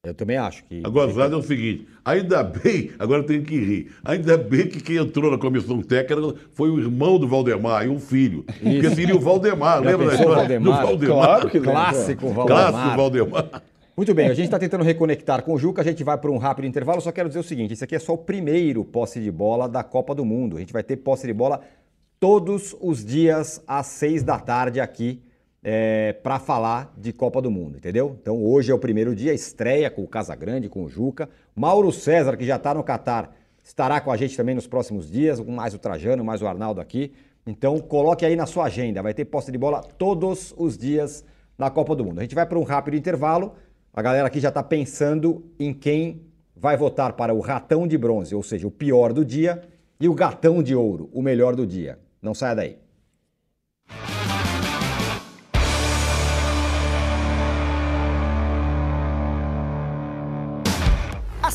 Eu também acho que. A gozada é o seguinte: ainda bem, agora eu tenho que rir, ainda bem que quem entrou na comissão técnica foi o irmão do Valdemar e um filho. Isso. Porque seria o Valdemar, lembra da história? Valdemar? Do Valdemar. Claro que Clássico Valdemar. Clássico Valdemar. Muito bem, a gente está tentando reconectar com o Juca, a gente vai para um rápido intervalo. Só quero dizer o seguinte: esse aqui é só o primeiro posse de bola da Copa do Mundo. A gente vai ter posse de bola todos os dias às seis da tarde aqui é, para falar de Copa do Mundo, entendeu? Então hoje é o primeiro dia, estreia com o Casagrande, com o Juca. Mauro César, que já está no Catar, estará com a gente também nos próximos dias, mais o Trajano, mais o Arnaldo aqui. Então coloque aí na sua agenda, vai ter posse de bola todos os dias na Copa do Mundo. A gente vai para um rápido intervalo. A galera aqui já está pensando em quem vai votar para o ratão de bronze, ou seja, o pior do dia, e o gatão de ouro, o melhor do dia. Não saia daí.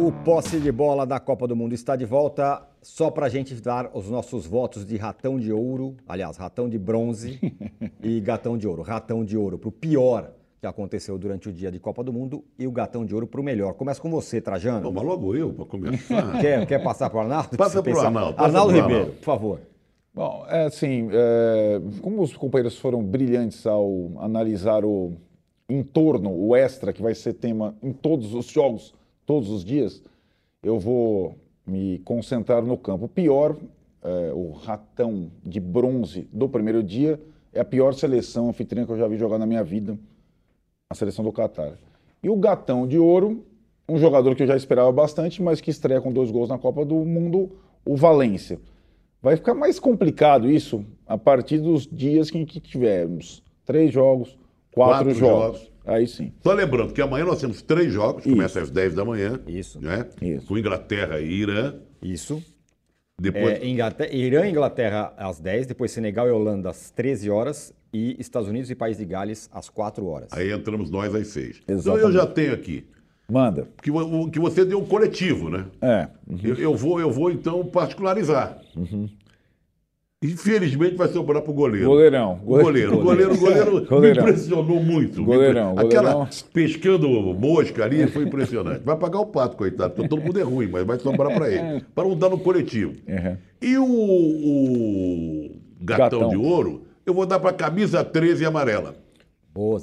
O posse de bola da Copa do Mundo está de volta só para a gente dar os nossos votos de ratão de ouro, aliás, ratão de bronze e gatão de ouro. Ratão de ouro para o pior que aconteceu durante o dia de Copa do Mundo e o gatão de ouro para o melhor. Começa com você, Trajano. Vamos logo eu para começar. quer, quer passar para o Arnaldo? Passa para o Arnaldo. Passa Arnaldo Ribeiro, Arnaldo. por favor. Bom, é assim, é, como os companheiros foram brilhantes ao analisar o entorno, o extra, que vai ser tema em todos os jogos todos os dias, eu vou me concentrar no campo. O pior, é, o ratão de bronze do primeiro dia, é a pior seleção anfitriã que eu já vi jogar na minha vida, a seleção do Catar. E o gatão de ouro, um jogador que eu já esperava bastante, mas que estreia com dois gols na Copa do Mundo, o Valência. Vai ficar mais complicado isso a partir dos dias em que tivermos três jogos, quatro, quatro jogos. jogos. Aí sim. Só lembrando que amanhã nós temos três jogos, Isso. começa às 10 da manhã. Isso. Né? Isso. Com Inglaterra e Irã. Isso. Depois... É, Inglaterra, Irã e Inglaterra às 10, depois Senegal e Holanda às 13 horas e Estados Unidos e País de Gales às 4 horas. Aí entramos nós às 6. Exatamente. Então eu já tenho aqui. Manda. Que, que você deu um coletivo, né? É. Uhum. Eu, eu, vou, eu vou então particularizar. Uhum. Infelizmente vai sobrar para o goleiro. Goleirão. Goleiro. O goleiro, goleiro, goleiro me impressionou muito. Goleirão. Aquela goleirão. pescando mosca ali foi impressionante. Vai pagar o pato, coitado, porque todo mundo é ruim, mas vai sobrar para ele. Para não dar no coletivo. Uhum. E o, o gatão, gatão, de ouro, eu vou dar para camisa 13 amarela. Boa.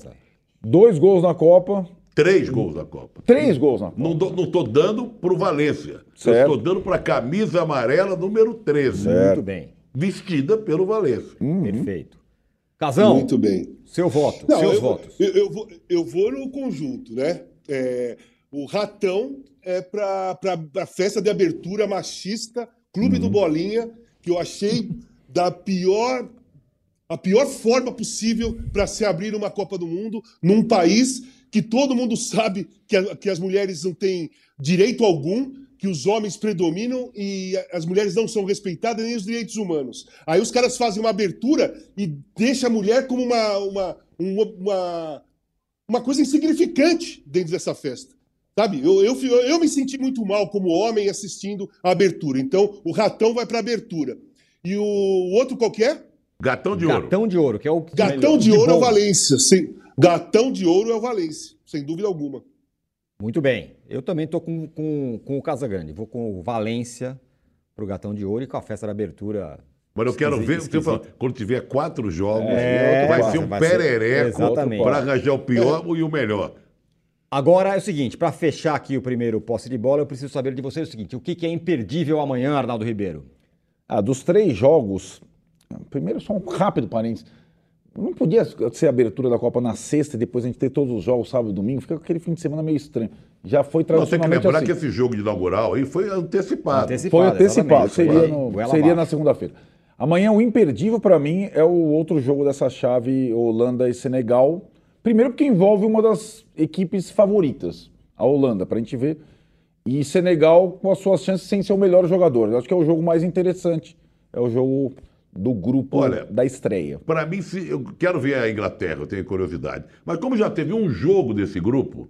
Dois gols na Copa, Três gols na Copa. Três gols na Copa. Não, do, não tô dando pro Valência. Certo. Eu estou dando pra camisa amarela número 13. Muito bem. Vestida pelo Valência. Perfeito. Casão, Muito bem. seu voto, Não, seus eu, votos. Eu, eu vou, eu vou no conjunto, né? É, o Ratão é para a festa de abertura machista, Clube do Bolinha, que eu achei da pior a pior forma possível para se abrir uma Copa do Mundo num país que todo mundo sabe que, a- que as mulheres não têm direito algum, que os homens predominam e as mulheres não são respeitadas nem os direitos humanos. Aí os caras fazem uma abertura e deixa a mulher como uma, uma, uma, uma, uma coisa insignificante dentro dessa festa. Sabe? Eu, eu, eu me senti muito mal como homem assistindo a abertura. Então, o ratão vai para a abertura. E o, o outro qual que é? Gatão de ouro. Gatão de ouro, que é o que Gatão melhor- de ouro é o. Valência. Sem- Gatão de ouro é o Valência, sem dúvida alguma. Muito bem. Eu também estou com, com, com o Casagrande. Vou com o Valência pro Gatão de Ouro e com a festa da abertura. Mas eu quero Esquisito, ver, você fala, quando tiver quatro jogos, É, vai ser um vai perereco para arranjar o pior e o melhor. Agora é o seguinte, para fechar aqui o primeiro posse de bola, eu preciso saber de vocês o seguinte: o que, que é imperdível amanhã, Arnaldo Ribeiro? Ah, dos três jogos, primeiro só um rápido parênteses. Não podia ser a abertura da Copa na sexta e depois a gente ter todos os jogos sábado e domingo, fica aquele fim de semana meio estranho. Já foi Não, tem que tradicionalmente lembrar assim. que esse jogo de inaugural aí foi antecipado. Antecipado. Foi antecipado, seria, no- seria na segunda-feira. Amanhã o imperdível para mim é o outro jogo dessa chave Holanda e Senegal. Primeiro porque envolve uma das equipes favoritas, a Holanda, para a gente ver. E Senegal com as suas chances sem ser o melhor jogador. Eu acho que é o jogo mais interessante. É o jogo do grupo Olha, da estreia. Para mim, se, eu quero ver a Inglaterra, eu tenho curiosidade. Mas como já teve um jogo desse grupo,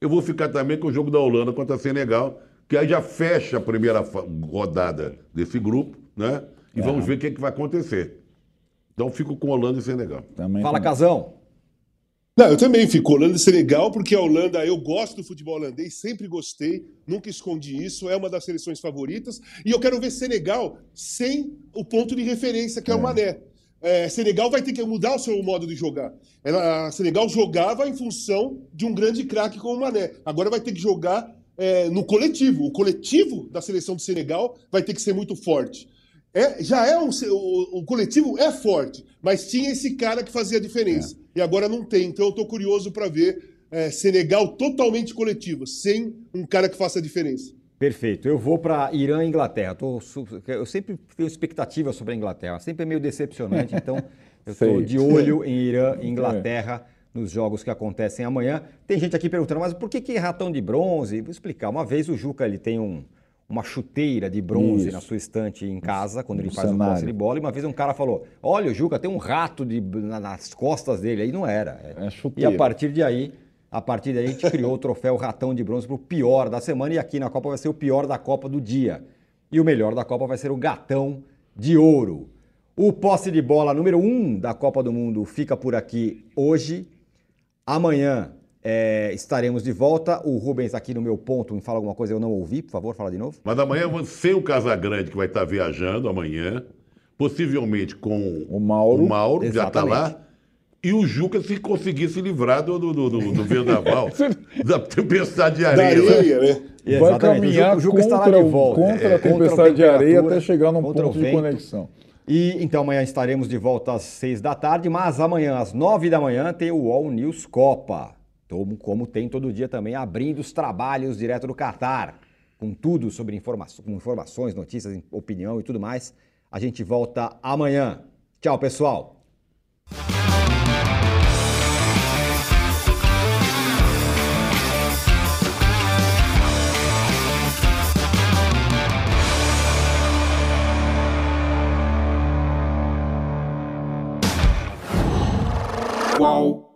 eu vou ficar também com o jogo da Holanda contra a Senegal, que aí já fecha a primeira rodada desse grupo, né? E vamos ver o que, é que vai acontecer. Então fico com Holanda e Senegal. Também Fala, também. Casão. Não, eu também fico. Holanda e Senegal, porque a Holanda, eu gosto do futebol holandês, sempre gostei, nunca escondi isso, é uma das seleções favoritas. E eu quero ver Senegal sem o ponto de referência, que é, o Mané. É, Senegal vai ter que mudar o seu modo de jogar. Ela, a Senegal jogava em função de um grande craque como o Mané. Agora vai ter que jogar é, no coletivo. O coletivo da seleção de Senegal vai ter que ser muito forte. É, já é um, o, o coletivo é forte, mas tinha esse cara que fazia a diferença. E agora não tem. Então eu tô curioso para ver é, Senegal totalmente coletivo, sem um cara que faça a diferença. Perfeito. Eu vou para Irã e Inglaterra. Tô eu sempre tenho expectativa sobre a Inglaterra. Sempre é meio decepcionante, então eu estou de olho em Irã e Inglaterra nos jogos que acontecem amanhã. Tem gente aqui perguntando, mas por que, que ratão de bronze? Vou explicar. Uma vez o Juca ele tem um- uma chuteira de bronze Isso. na sua estante em casa, quando ele Um faz o cenário. posse de bola. E uma vez um cara falou: Olha, o Juca tem um rato de- na- nas costas dele. Aí não era. É e chuteira. a partir de aí. A partir daí a gente criou o troféu Ratão de Bronze para o pior da semana e aqui na Copa vai ser o pior da Copa do dia. E o melhor da Copa vai ser o Gatão de Ouro. O posse de bola número 1 um da Copa do Mundo fica por aqui hoje. Amanhã é, estaremos de volta. O Rubens aqui no meu ponto me fala alguma coisa, eu não ouvi, por favor, fala de novo. Mas amanhã, sem o Casagrande, que vai estar viajando amanhã, possivelmente com O Mauro. o Mauro que já está lá, e o Juca se conseguir se livrar do, do, do, do- vendaval, da tempestade de Da areia. né? areia, né? Vai Exatamente, caminhar o Juca, o Juca contra, de o- volta. contra É, a tempestade de areia até chegar num contra ponto de conexão. E então amanhã estaremos de volta às seis da tarde, mas amanhã às nove da manhã tem o All News Copa. Como, como tem todo dia também, abrindo os trabalhos direto do Catar, com tudo sobre informa com informações, notícias, opinião e tudo mais. A gente volta amanhã. Tchau, pessoal. Qual?